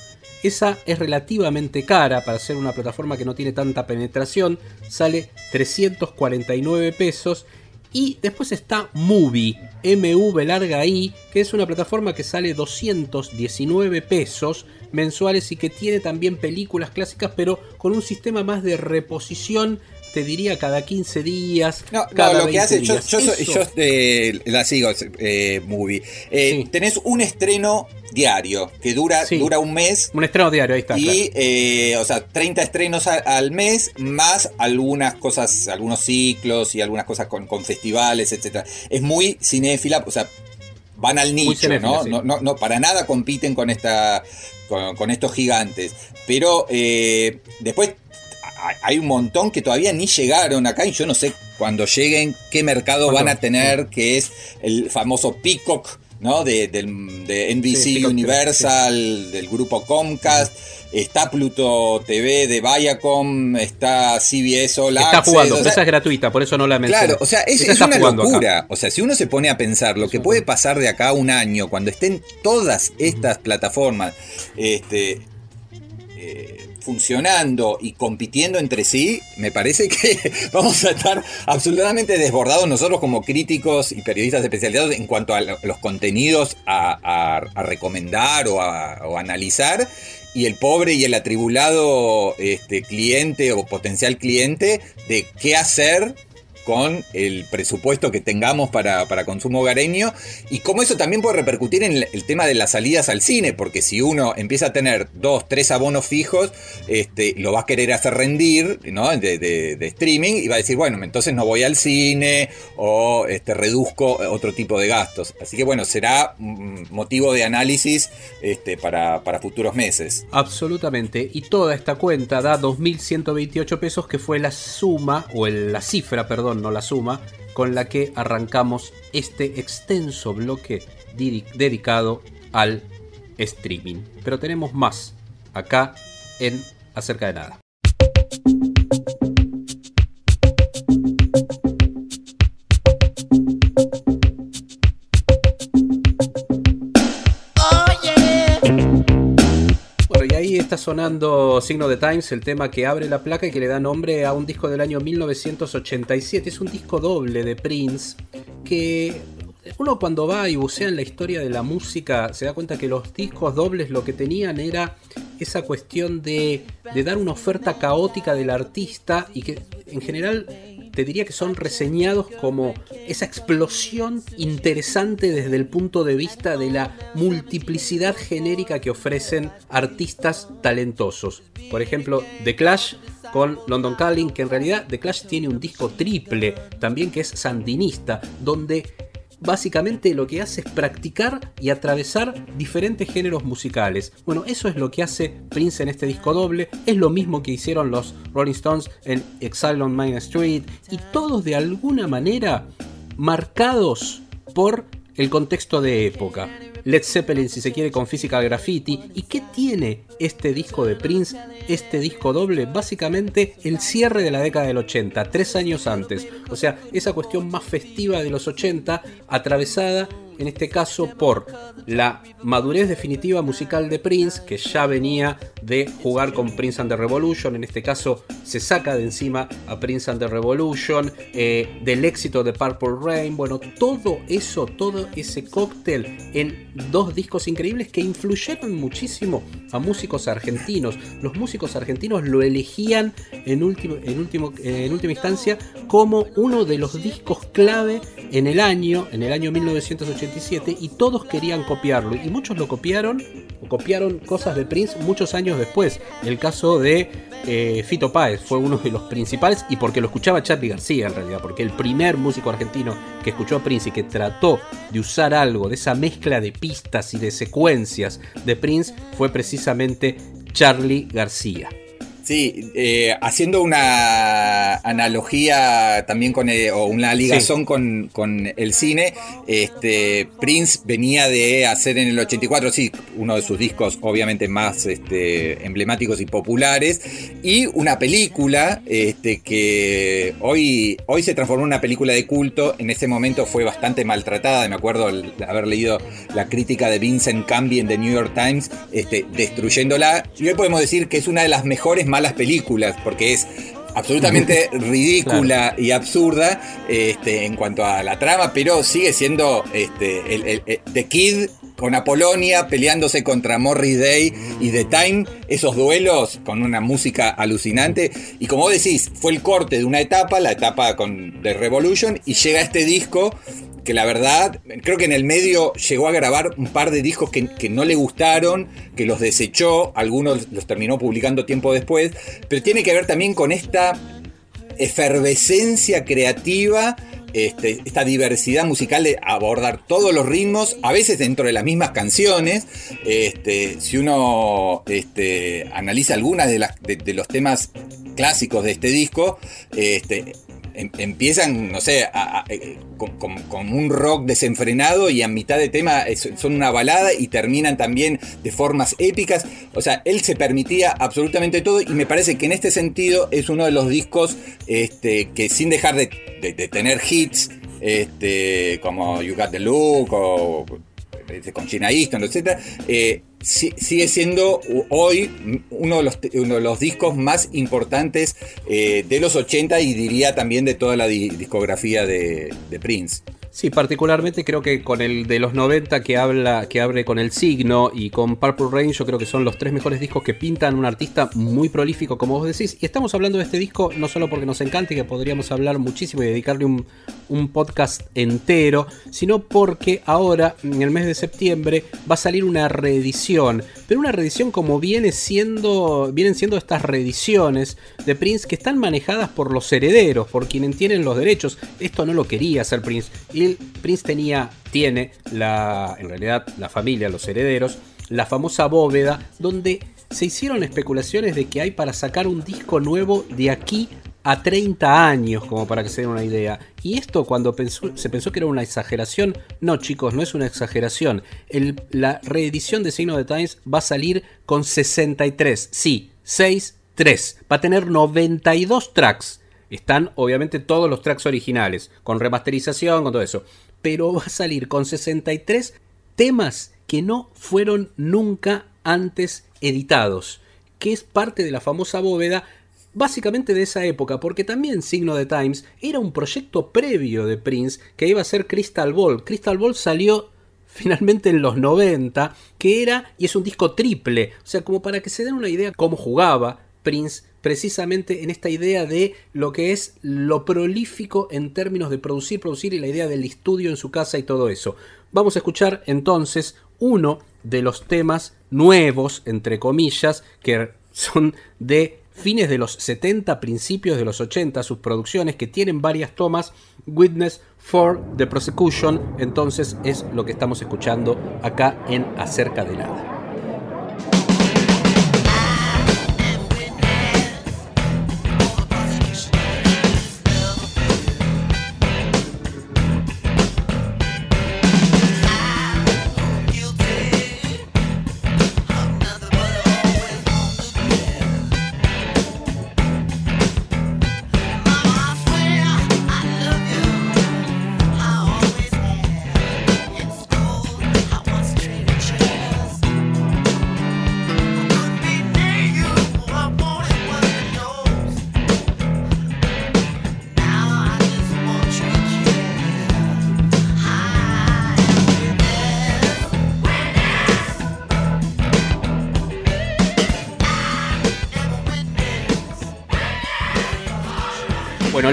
Esa es relativamente cara para ser una plataforma que no tiene tanta penetración, sale 349 pesos. Y después está Movie, MV larga I, que es una plataforma que sale 219 pesos mensuales y que tiene también películas clásicas, pero con un sistema más de reposición te diría cada 15 días. No, cada no, lo que 20 hace, yo, días. yo, Eso. yo, eh, la sigo, eh, movie. Eh, Sí. Tenés un estreno diario que dura, Sí. dura un mes. Un estreno diario, ahí está. Y, eh, o sea, 30 estrenos al mes, más algunas cosas, algunos ciclos y algunas cosas con, con festivales, etcétera. Es muy cinéfila, o sea, van al nicho, cinéfila, ¿no? sí. ¿no? No, no, para nada compiten con esta, con, con estos gigantes. Pero eh, después hay- un montón que todavía ni llegaron acá y yo no sé cuando lleguen qué mercado van a tener, que es el famoso Peacock, ¿no? De, del- de NBC Sí, Universal, del grupo Comcast, está Pluto TV de Viacom, está CBS All Está Access, jugando, o sea, esa es gratuita, por eso no la mencioné. Claro, o sea, es, es una acá. locura. O sea, si uno se pone a pensar lo que puede pasar de acá a un año, cuando estén todas estas plataformas este, eh, funcionando y compitiendo entre sí, me parece que vamos a estar absolutamente desbordados nosotros como críticos y periodistas especializados en cuanto a lo- los contenidos a recomendar o a, o a analizar. Y el pobre y el atribulado este, cliente o potencial cliente de qué hacer con el presupuesto que tengamos para, para consumo hogareño y cómo eso también puede repercutir en el, tema de las salidas al cine, porque si uno empieza a tener dos, tres abonos fijos, este, lo va a querer hacer rendir ¿no? de, streaming y va a decir, bueno, entonces no voy al cine o este, reduzco otro tipo de gastos. Así que bueno, será mm, motivo de análisis este, para, para futuros meses. Absolutamente. Y toda esta cuenta da 2.128 pesos, que fue la suma, o la cifra, perdón, no la suma, con la que arrancamos este extenso bloque dedicado al streaming. Pero tenemos más acá en Acerca de Nada. Está sonando Signo de Times, el tema que abre la placa y que le da nombre a un disco del año 1987. Es un disco doble de Prince que uno cuando va y bucea en la historia de la música se da cuenta que los discos dobles lo que tenían era esa cuestión de dar una oferta caótica del artista y que en general te diría que son reseñados como esa explosión interesante desde el punto de vista de la multiplicidad genérica que ofrecen artistas talentosos. Por ejemplo, The Clash con London Calling, que en realidad The Clash tiene un disco triple, también que es sandinista, donde básicamente lo que hace es practicar y atravesar diferentes géneros musicales. Bueno, eso es lo que hace Prince en este disco doble, es lo mismo que hicieron los Rolling Stones en Exile on Main Street, y todos de alguna manera marcados por el contexto de época. Led Zeppelin, si se quiere, con Physical Graffiti. ¿Y qué tiene este disco de Prince, este disco doble? Básicamente el cierre de la década del 80, tres años antes. O sea, esa cuestión más festiva de los 80, atravesada en este caso por la madurez definitiva musical de Prince, que ya venía de jugar con Prince and the Revolution, en este caso se saca de encima a Prince and the Revolution, eh, del éxito de Purple Rain, bueno, todo eso, todo ese cóctel en dos discos increíbles que influyeron muchísimo a músicos argentinos. Los músicos argentinos lo elegían en, último, en, último, en última instancia como uno de los discos clave en el año, en el año 1987, y todos querían copiarlo. Y muchos lo copiaron, o copiaron cosas de Prince muchos años después. El caso de eh, Fito Páez fue uno de los principales, y porque lo escuchaba Charlie García en realidad, porque el primer músico argentino que escuchó a Prince y que trató de usar algo de esa mezcla de pistas y de secuencias de Prince fue precisamente Charlie García. Sí, eh, haciendo una analogía también con o una ligazón con, el cine, este, Prince venía de hacer en el 84, sí, uno de sus discos obviamente más este, emblemáticos y populares, y una película este, que hoy, hoy se transformó en una película de culto, en ese momento fue bastante maltratada, me acuerdo haber leído la crítica de Vincent Camby en The New York Times, este, destruyéndola, y hoy podemos decir que es una de las mejores malas películas, porque es absolutamente ridícula y absurda este, en cuanto a la trama, pero sigue siendo este, el, The Kid con Apolonia peleándose contra Morris Day y The Time, esos duelos con una música alucinante. Y como decís, fue el corte de una etapa, la etapa con The Revolution, y llega este disco que la verdad, creo que en el medio llegó a grabar un par de discos que, no le gustaron, que los desechó, algunos los terminó publicando tiempo después, pero tiene que ver también con esta efervescencia creativa, este, esta diversidad musical de abordar todos los ritmos, a veces dentro de las mismas canciones. Este, si uno este, analiza algunas de, los temas clásicos de este disco, empiezan, no sé, eh, con, un rock desenfrenado y a mitad de tema son una balada y terminan también de formas épicas. O sea, él se permitía absolutamente todo y me parece que en este sentido es uno de los discos este, que sin dejar de, tener hits, este, como You Got the Look o con China Easton, etc., eh, sigue siendo hoy uno de los, uno de los discos más importantes eh, de los 80 y diría también de toda la discografía de, de Prince. Sí, particularmente creo que con el de los 90 que habla, que abre con el signo y con Purple Rain, yo creo que son los tres mejores discos que pintan un artista muy prolífico, como vos decís. Y estamos hablando de este disco no solo porque nos encanta y que podríamos hablar muchísimo y dedicarle un, podcast entero, sino porque ahora, en el mes de septiembre, va a salir una reedición. Pero una reedición como viene siendo, vienen siendo estas reediciones de Prince que están manejadas por los herederos, por quienes tienen los derechos. Esto no lo quería hacer Prince. Prince tenía, tiene, la, en realidad la familia, los herederos, la famosa bóveda, donde se hicieron especulaciones de que hay para sacar un disco nuevo de aquí a 30 años, como para que se den una idea. Y esto cuando se pensó que era una exageración, no chicos, no es una exageración. la reedición de Signo de Times va a salir con 63, sí, 6, 3. Va a tener 92 tracks están obviamente todos los tracks originales, con remasterización, con todo eso. Pero va a salir con 63 temas que no fueron nunca antes editados, que es parte de la famosa bóveda básicamente de esa época, porque también Signo de Times era un proyecto previo de Prince que iba a ser Crystal Ball. Crystal Ball salió finalmente en los 90, que era, y es un disco triple, o sea, como para que se den una idea cómo jugaba Prince precisamente en esta idea de lo que es lo prolífico en términos de producir, producir y la idea del estudio en su casa y todo eso. Vamos a escuchar entonces uno de los temas nuevos, entre comillas, que son de fines de los 70, principios de los 80, sus producciones que tienen varias tomas, Witness for the Prosecution, entonces es lo que estamos escuchando acá en Acerca de Nada.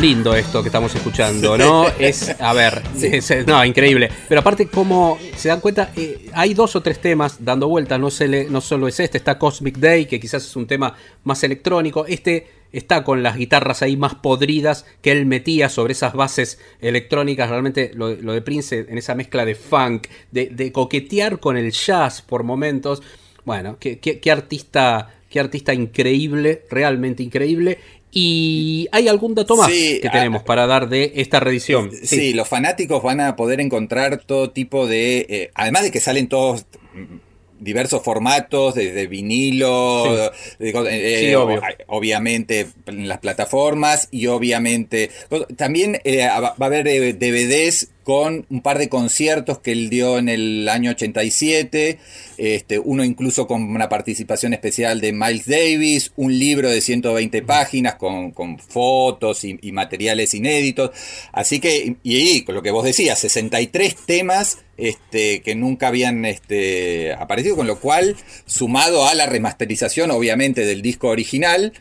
Lindo esto que estamos escuchando, ¿no? Es, a ver, es- no, increíble. Pero aparte, como se dan cuenta, eh, hay dos o tres temas dando vueltas, no, se le- no solo es este, está Cosmic Day, que quizás es un tema más electrónico, este está con las guitarras ahí más podridas que él metía sobre esas bases electrónicas, realmente lo, lo de Prince en esa mezcla de funk, de, de coquetear con el jazz por momentos. Bueno, qué, qué- qué artista, qué artista increíble, realmente increíble. Y hay algún dato más Sí, que ah, tenemos para dar de esta reedición. Sí. los fanáticos van a poder encontrar todo tipo de. eh, además de que salen todos mm, diversos formatos, desde vinilo, eh, Sí, o- obvio. obviamente en las plataformas y obviamente. También eh, va a haber eh, DVDs con un par de conciertos que él dio en el año 87, este, uno incluso con una participación especial de Miles Davis, un libro de 120 páginas con, con fotos y, y materiales inéditos. Así que, y ahí, con lo que vos decías, 63 temas este, que nunca habían este, aparecido, con lo cual, sumado a la remasterización, obviamente, del disco original,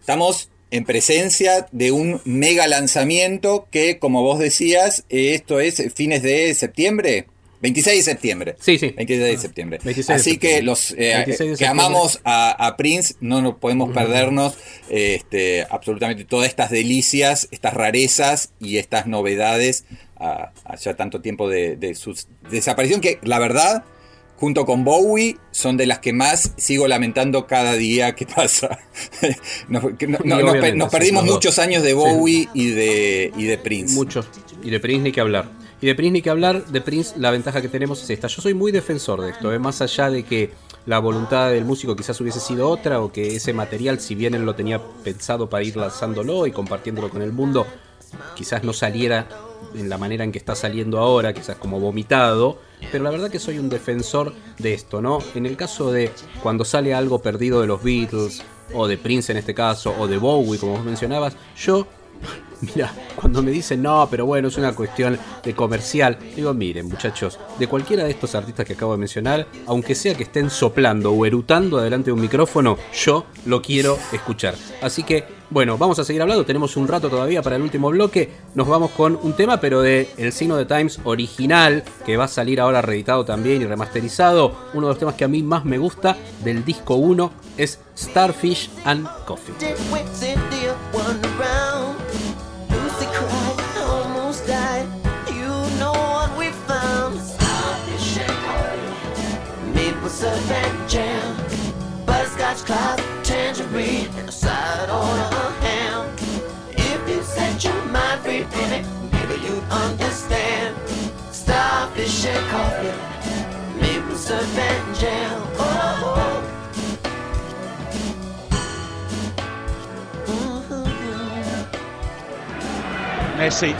estamos en presencia de un mega lanzamiento que, como vos decías, eh, esto es fines de septiembre. 26 de septiembre. Sí, sí. 26 de septiembre. 26 de Así septiembre. que los eh, 26 de que septiembre. amamos a, a Prince no nos podemos perdernos este, absolutamente todas estas delicias, estas rarezas y estas novedades a, a ya tanto tiempo de, de su desaparición que la verdad junto con Bowie son de las que más sigo lamentando cada día que pasa. nos, no- nos, pe- nos perdimos muchos años de Bowie y de y de Prince. Mucho. Y de Prince ni que hablar. Y de Prince ni que hablar. De Prince la ventaja que tenemos es esta. Yo soy muy defensor de esto. ¿eh? Más allá de que la voluntad del músico quizás hubiese sido otra o que ese material, si bien él lo tenía pensado para ir lanzándolo y compartiéndolo con el mundo, quizás no saliera en la manera en que está saliendo ahora, quizás como vomitado. Pero la verdad que soy un defensor de esto, ¿no? En el caso de cuando sale algo perdido de los Beatles, o de Prince en este caso, o de Bowie, como vos mencionabas, yo Mira, cuando me dicen no, pero bueno, es una cuestión de comercial, digo, miren muchachos, de cualquiera de estos artistas que acabo de mencionar, aunque sea que estén soplando o erutando adelante de un micrófono, yo lo quiero escuchar. Así que, bueno, vamos a seguir hablando, tenemos un rato todavía para el último bloque, nos vamos con un tema, pero de El Signo de Times original, que va a salir ahora reeditado también y remasterizado. Uno de los temas que a mí más me gusta del disco 1 es Starfish and Coffee. Butterscotch cloud, tangerine, and a side on a ham. If you set your mind free, baby, maybe you'd understand. Starfish and coffee. Maple syrup and jam. Oh. Messi.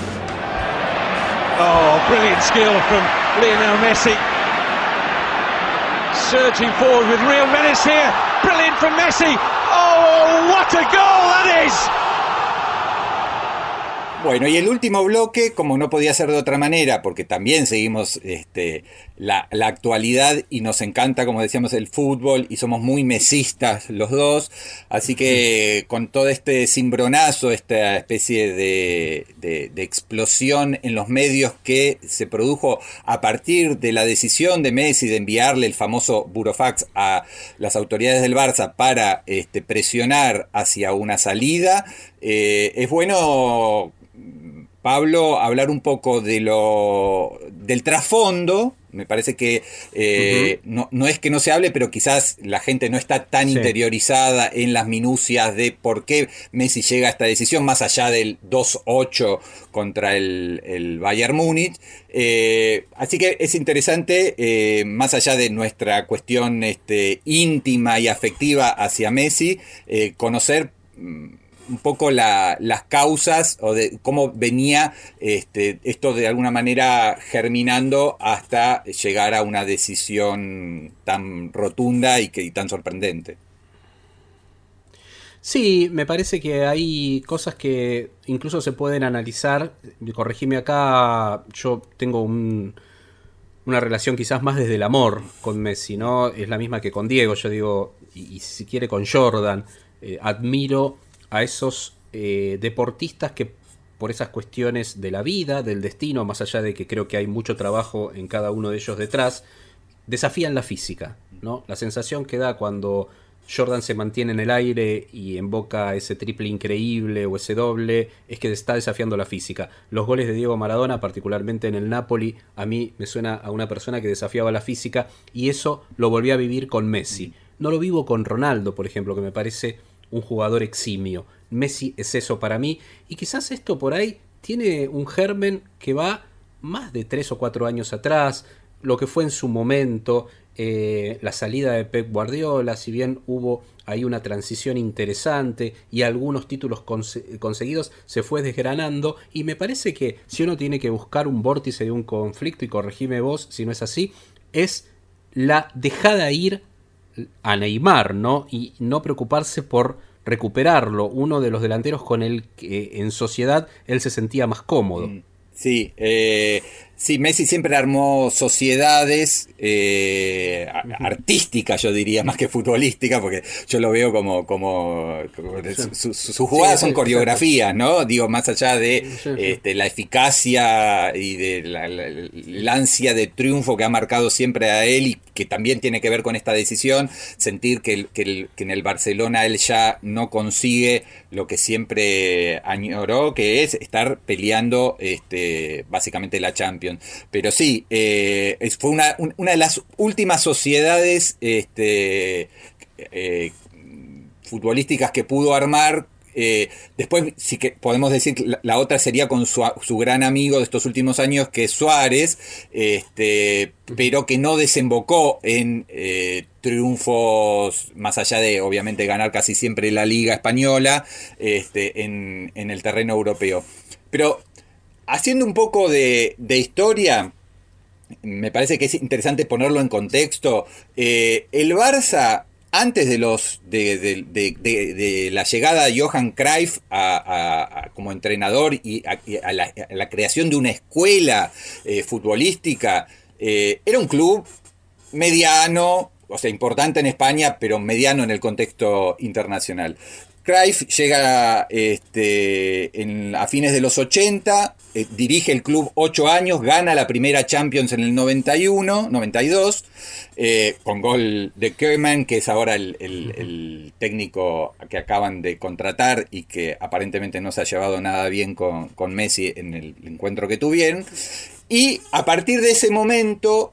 Oh, brilliant skill from Lionel Messi. Surging forward with real menace here. Brilliant from Messi. Oh, what a goal that is! Bueno, y el último bloque, como no podía ser de otra manera, porque también seguimos este, la, la actualidad y nos encanta, como decíamos, el fútbol y somos muy mesistas los dos, así que con todo este cimbronazo, esta especie de, de- de explosión en los medios que se produjo a partir de la decisión de Messi de enviarle el famoso burofax a las autoridades del Barça para este, presionar hacia una salida, eh, es bueno Pablo, hablar un poco de lo del trasfondo. Me parece que eh, no, no es que no se hable, pero quizás la gente no está tan Sí. interiorizada en las minucias de por qué Messi llega a esta decisión, más allá del 2-8 contra el, el Bayern Múnich. Eh, así que es interesante, eh, más allá de nuestra cuestión este, íntima y afectiva hacia Messi, conocer mm, un poco la- las causas o de cómo venía este, esto de alguna manera germinando hasta llegar a una decisión tan rotunda y, que, tan sorprendente. Sí, me parece que hay cosas que incluso se pueden analizar. Corregime acá, yo tengo un- una relación quizás más desde el amor con Messi, ¿no? Es la misma que con Diego, yo digo, y, y si quiere con Jordan. Eh, admiro a esos eh, deportistas que por esas cuestiones de la vida, del destino, más allá de que creo que hay mucho trabajo en cada uno de ellos detrás, desafían la física, ¿no? La sensación que da cuando Jordan se mantiene en el aire y invoca ese triple increíble o ese doble, es que está desafiando la física. Los goles de Diego Maradona, particularmente en el Napoli, a mí me suena a una persona que desafiaba la física y eso lo volví a vivir con Messi. No lo vivo con Ronaldo, por ejemplo, que me parece un jugador eximio. Messi es eso para mí y quizás esto por ahí tiene un germen que va más de tres o cuatro años atrás, lo que fue en su momento, eh, la salida de Pep Guardiola, si bien hubo ahí una transición interesante y algunos títulos conseguidos se fue desgranando y me parece que si uno tiene que buscar un vórtice de un conflicto y corregime vos si no es así, es la dejada ir a Neymar, ¿no? Y no preocuparse por recuperarlo, uno de los delanteros con el que en sociedad él se sentía más cómodo. Mm, sí, eh, Sí, Messi siempre armó sociedades eh, artísticas, yo diría, más que futbolísticas, porque yo lo veo como, como, sus jugadas son coreografías, ¿no? Digo, más allá de este, la eficacia y de la, ansia de triunfo que ha marcado siempre a él y que también tiene que ver con esta decisión, sentir que, que en el Barcelona él ya no consigue lo que siempre añoró, que es estar peleando este, básicamente la Champions. Pero sí, eh, fue una, de las últimas sociedades este, eh, futbolísticas que pudo armar eh, después sí que podemos decir que la, otra sería con su, gran amigo de estos últimos años, que es Suárez, este, pero que no desembocó en triunfos, más allá de obviamente ganar casi siempre la liga española, este, en, en el terreno europeo. Pero haciendo un poco de, historia, me parece que es interesante ponerlo en contexto. Eh, el Barça, antes de los de, la llegada de Johan Cruyff como entrenador y a, la, creación de una escuela eh, futbolística, eh, era un club mediano, o sea, importante en España, pero mediano en el contexto internacional. Cruyff llega este, a fines de los 80, eh, dirige el club 8 años, gana la primera Champions en el 91, 92, eh, con gol de Kerman, que es ahora el, técnico que acaban de contratar y que aparentemente no se ha llevado nada bien con, con Messi en el encuentro que tuvieron. Y a partir de ese momento,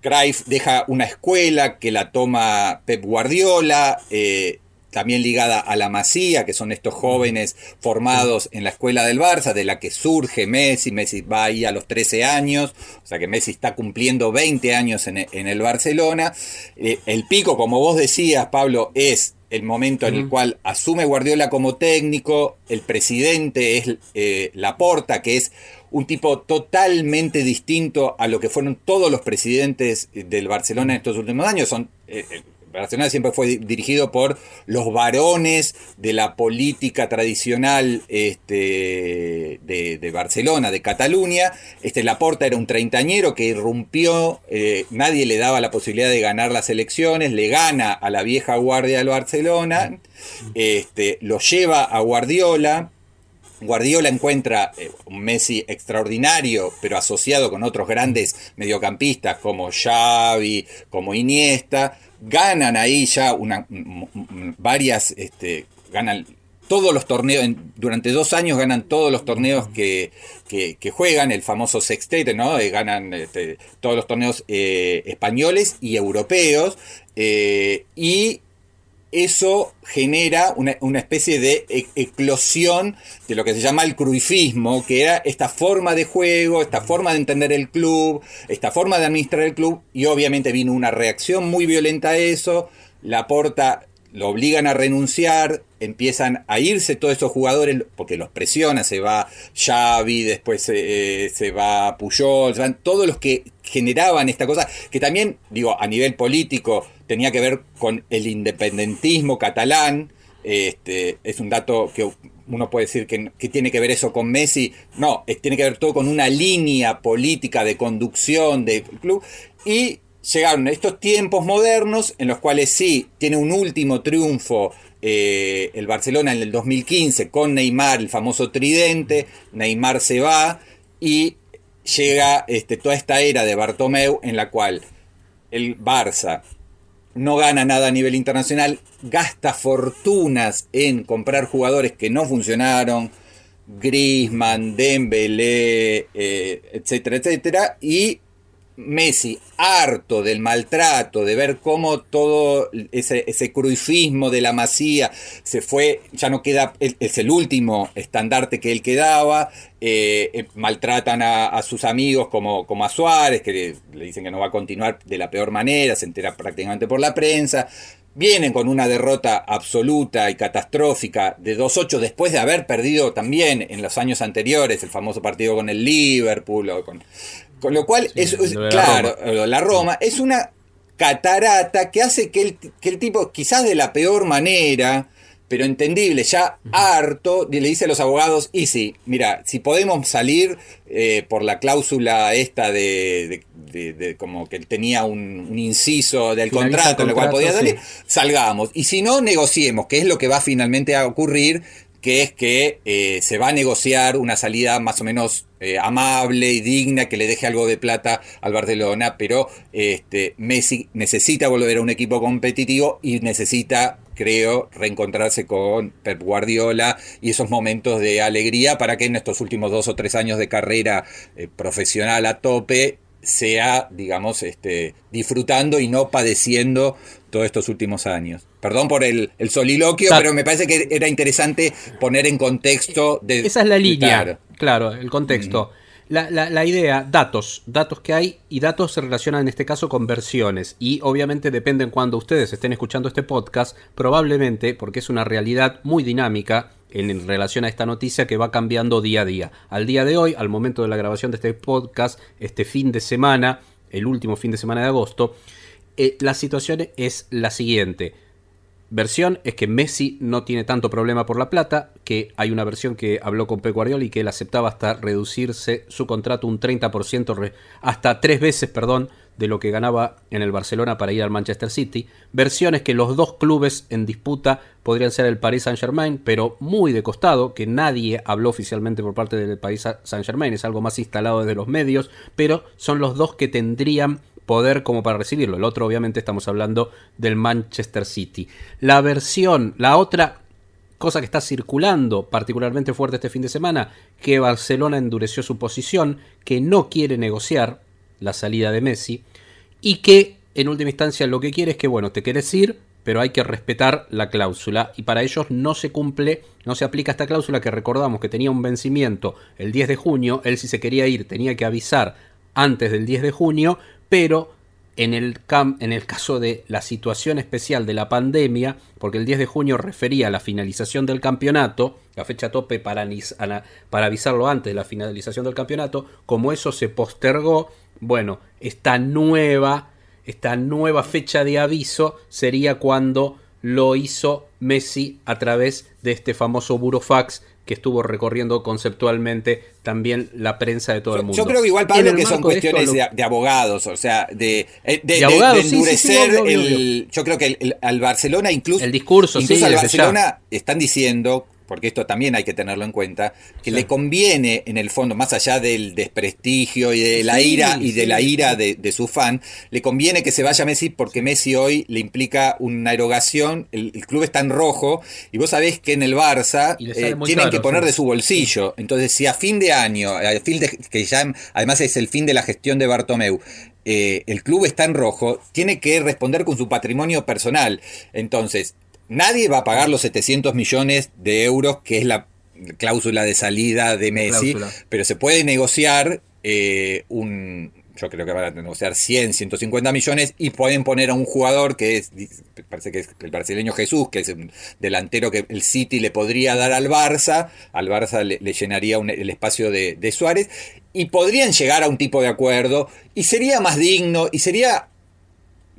Cruyff deja una escuela que la toma Pep Guardiola. Eh, también ligada a la Masía, que son estos jóvenes formados en la escuela del Barça, de la que surge Messi. Messi va ahí a los 13 años, o sea que Messi está cumpliendo 20 años en, el Barcelona. Eh, el pico, como vos decías, Pablo, es el momento en el cual asume Guardiola como técnico, el presidente es eh, Laporta, que es un tipo totalmente distinto a lo que fueron todos los presidentes del Barcelona en estos últimos años. Son, eh, Barcelona siempre fue dirigido por los varones de la política tradicional este, de, Barcelona, de Cataluña. Este Laporta era un treintañero que irrumpió, eh, nadie le daba la posibilidad de ganar las elecciones, le gana a la vieja guardia del Barcelona, este, lo lleva a Guardiola. Guardiola encuentra eh, un Messi extraordinario, pero asociado con otros grandes mediocampistas como Xavi, como Iniesta ganan ahí ya una, varias, este, ganan todos los torneos, durante dos años ganan todos los torneos que, juegan, el famoso sextete, ¿no? Eh, ganan este, todos los torneos eh, españoles y europeos, eh, y eso genera una, especie de e, eclosión de lo que se llama el cruifismo, que era esta forma de juego, esta forma de entender el club, esta forma de administrar el club, y obviamente vino una reacción muy violenta a eso, la porta lo obligan a renunciar, empiezan a irse todos esos jugadores, porque los presiona, se va Xavi, después eh, se va Puyol, se van todos los que generaban esta cosa, que también, digo, a nivel político tenía que ver con el independentismo catalán, este, es un dato que uno puede decir que, tiene que ver eso con Messi, no, tiene que ver todo con una línea política de conducción del club, y llegaron estos tiempos modernos en los cuales sí, tiene un último triunfo eh, el Barcelona en el 2015 con Neymar, el famoso tridente, Neymar se va y llega este, toda esta era de Bartomeu en la cual el Barça no gana nada a nivel internacional, gasta fortunas en comprar jugadores que no funcionaron, Griezmann, Dembélé, eh, etcétera, etcétera, y Messi, harto del maltrato, de ver cómo todo ese, ese cruifismo de la masía se fue, ya no queda, es el último estandarte que él quedaba, eh, eh, maltratan a, sus amigos como, como a Suárez, que le, dicen que no va a continuar de la peor manera, se entera prácticamente por la prensa, vienen con una derrota absoluta y catastrófica de 2-8 después de haber perdido también en los años anteriores el famoso partido con el Liverpool o con con lo cual, es, claro, la Roma. es una catarata que hace que el, que el tipo, quizás de la peor manera, pero entendible, ya harto, le dice a los abogados, y sí, mira, si podemos salir eh, por la cláusula esta de, como que tenía un, inciso del contrato, en el cual podía salir, salgamos. Y si no, negociemos, que es lo que va finalmente a ocurrir que es que eh, se va a negociar una salida más o menos eh, amable y digna, que le deje algo de plata al Barcelona, pero este, Messi necesita volver a un equipo competitivo y necesita, creo, reencontrarse con Pep Guardiola y esos momentos de alegría para que en estos últimos dos o tres años de carrera eh, profesional a tope sea, digamos, este, disfrutando y no padeciendo todos estos últimos años. Perdón por el, soliloquio, pero me parece que era interesante poner en contexto. De, Esa es la línea, claro, el contexto. La, idea, datos, datos que hay y datos se relacionan en este caso con versiones y obviamente dependen cuando ustedes estén escuchando este podcast, probablemente porque es una realidad muy dinámica en relación a esta noticia que va cambiando día a día. Al día de hoy, al momento de la grabación de este podcast, este fin de semana, el último fin de semana de agosto, eh, la situación es la siguiente. Versión es que Messi no tiene tanto problema por la plata, que hay una versión que habló con Pep Guardiola y que él aceptaba hasta reducirse su contrato un 30%, hasta tres veces, perdón, de lo que ganaba en el Barcelona para ir al Manchester City. Versiones que los dos clubes en disputa podrían ser el Paris Saint-Germain, pero muy de costado, que nadie habló oficialmente por parte del Paris Saint-Germain, es algo más instalado desde los medios, pero son los dos que tendrían poder como para recibirlo. El otro obviamente estamos hablando del Manchester City. La versión, la otra cosa que está circulando particularmente fuerte este fin de semana, que Barcelona endureció su posición, que no quiere negociar la salida de Messi y que en última instancia lo que quiere es que, bueno, te quieres ir, pero hay que respetar la cláusula y para ellos no se cumple, no se aplica esta cláusula que recordamos que tenía un vencimiento el 10 de junio, él si se quería ir tenía que avisar antes del 10 de junio, pero en el, en el caso de la situación especial de la pandemia, porque el 10 de junio refería a la finalización del campeonato, la fecha tope para, para avisarlo antes de la finalización del campeonato, como eso se postergó, bueno, esta nueva, esta nueva fecha de aviso sería cuando lo hizo Messi a través de este famoso burofax que estuvo recorriendo conceptualmente también la prensa de todo el mundo. Yo creo que igual, Pablo, que son cuestiones de, abogados, o sea, de, de, endurecer el... Yo creo que al Barcelona incluso... El discurso, incluso al Barcelona están diciendo porque esto también hay que tenerlo en cuenta, que le conviene en el fondo, más allá del desprestigio y de la ira y de la ira de, su fan, le conviene que se vaya Messi porque Messi hoy le implica una erogación, el, club está en rojo y vos sabés que en el Barça eh, tienen que poner de su bolsillo, entonces si a fin de año, a fin de, que ya además es el fin de la gestión de Bartomeu, eh, el club está en rojo, tiene que responder con su patrimonio personal. Entonces, Nadie va a pagar los 700 millones de euros, que es la cláusula de salida de Messi, pero se puede negociar eh, un, yo creo que van a negociar 100, 150 millones y pueden poner a un jugador que es, parece que es el brasileño Jesús, que es un delantero que el City le podría dar al Barça, al Barça le, llenaría el espacio de, Suárez y podrían llegar a un tipo de acuerdo y sería más digno y sería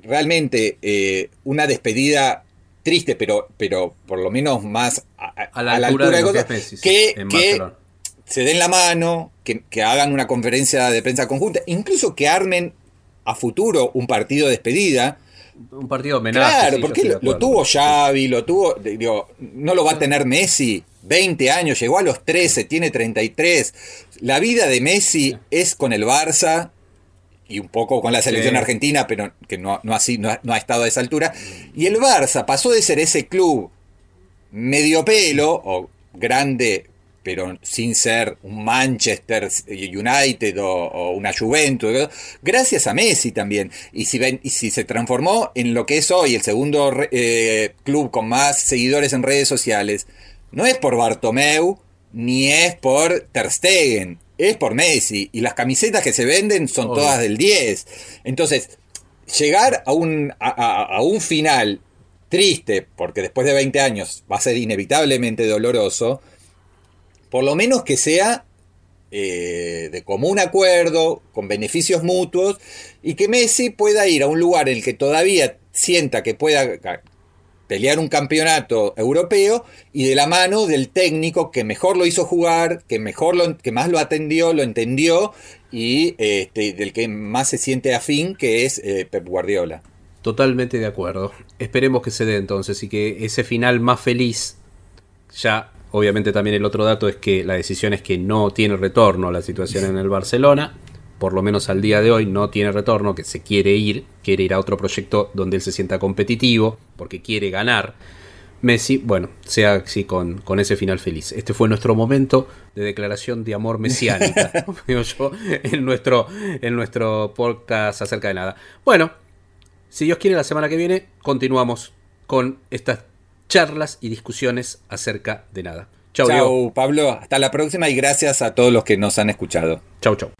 realmente eh, una despedida triste, pero, pero por lo menos más a, la, altura, de, cosas, que, que se den la mano, que, hagan una conferencia de prensa conjunta, incluso que armen a futuro un partido de despedida, un partido homenaje. Claro, sí, porque lo, lo tuvo Xavi, lo tuvo, digo, no lo va a tener Messi. 20 años, llegó a los 13, tiene 33. La vida de Messi es con el Barça y un poco con la selección Sí. argentina, pero que no, no, así, no, ha- no ha estado a esa altura. Y el Barça pasó de ser ese club medio pelo o grande, pero sin ser un Manchester United o, o una Juventus, gracias a Messi también. Y si, ven, y si se transformó en lo que es hoy el segundo eh, club con más seguidores en redes sociales, no es por Bartomeu ni es por Ter Stegen, es por Messi. Y las camisetas que se venden son Obvio. todas del 10. Entonces, llegar a un, a, a- a un final triste, porque después de 20 años va a ser inevitablemente doloroso, por lo menos que sea eh, de común acuerdo, con beneficios mutuos, y que Messi pueda ir a un lugar en el que todavía sienta que pueda pelear un campeonato europeo y de la mano del técnico que mejor lo hizo jugar, que mejor lo, que más lo atendió, lo entendió y este, del que más se siente afín, que es eh, Pep Guardiola. Totalmente de acuerdo. Esperemos que se dé entonces y que ese final más feliz, ya obviamente también el otro dato es que la decisión es que no tiene retorno la situación en el Barcelona, por lo menos al día de hoy no tiene retorno, que se quiere ir, quiere ir a otro proyecto donde él se sienta competitivo, porque quiere ganar. Messi, bueno, sea así con, con ese final feliz. Este fue nuestro momento de declaración de amor mesiánica, digo yo, en nuestro, en nuestro podcast acerca de nada. Bueno, si Dios quiere, la semana que viene continuamos con estas charlas y discusiones acerca de nada. Chau, Diego. Chau, Pablo. Hasta la próxima y gracias a todos los que nos han escuchado. Chau, chau.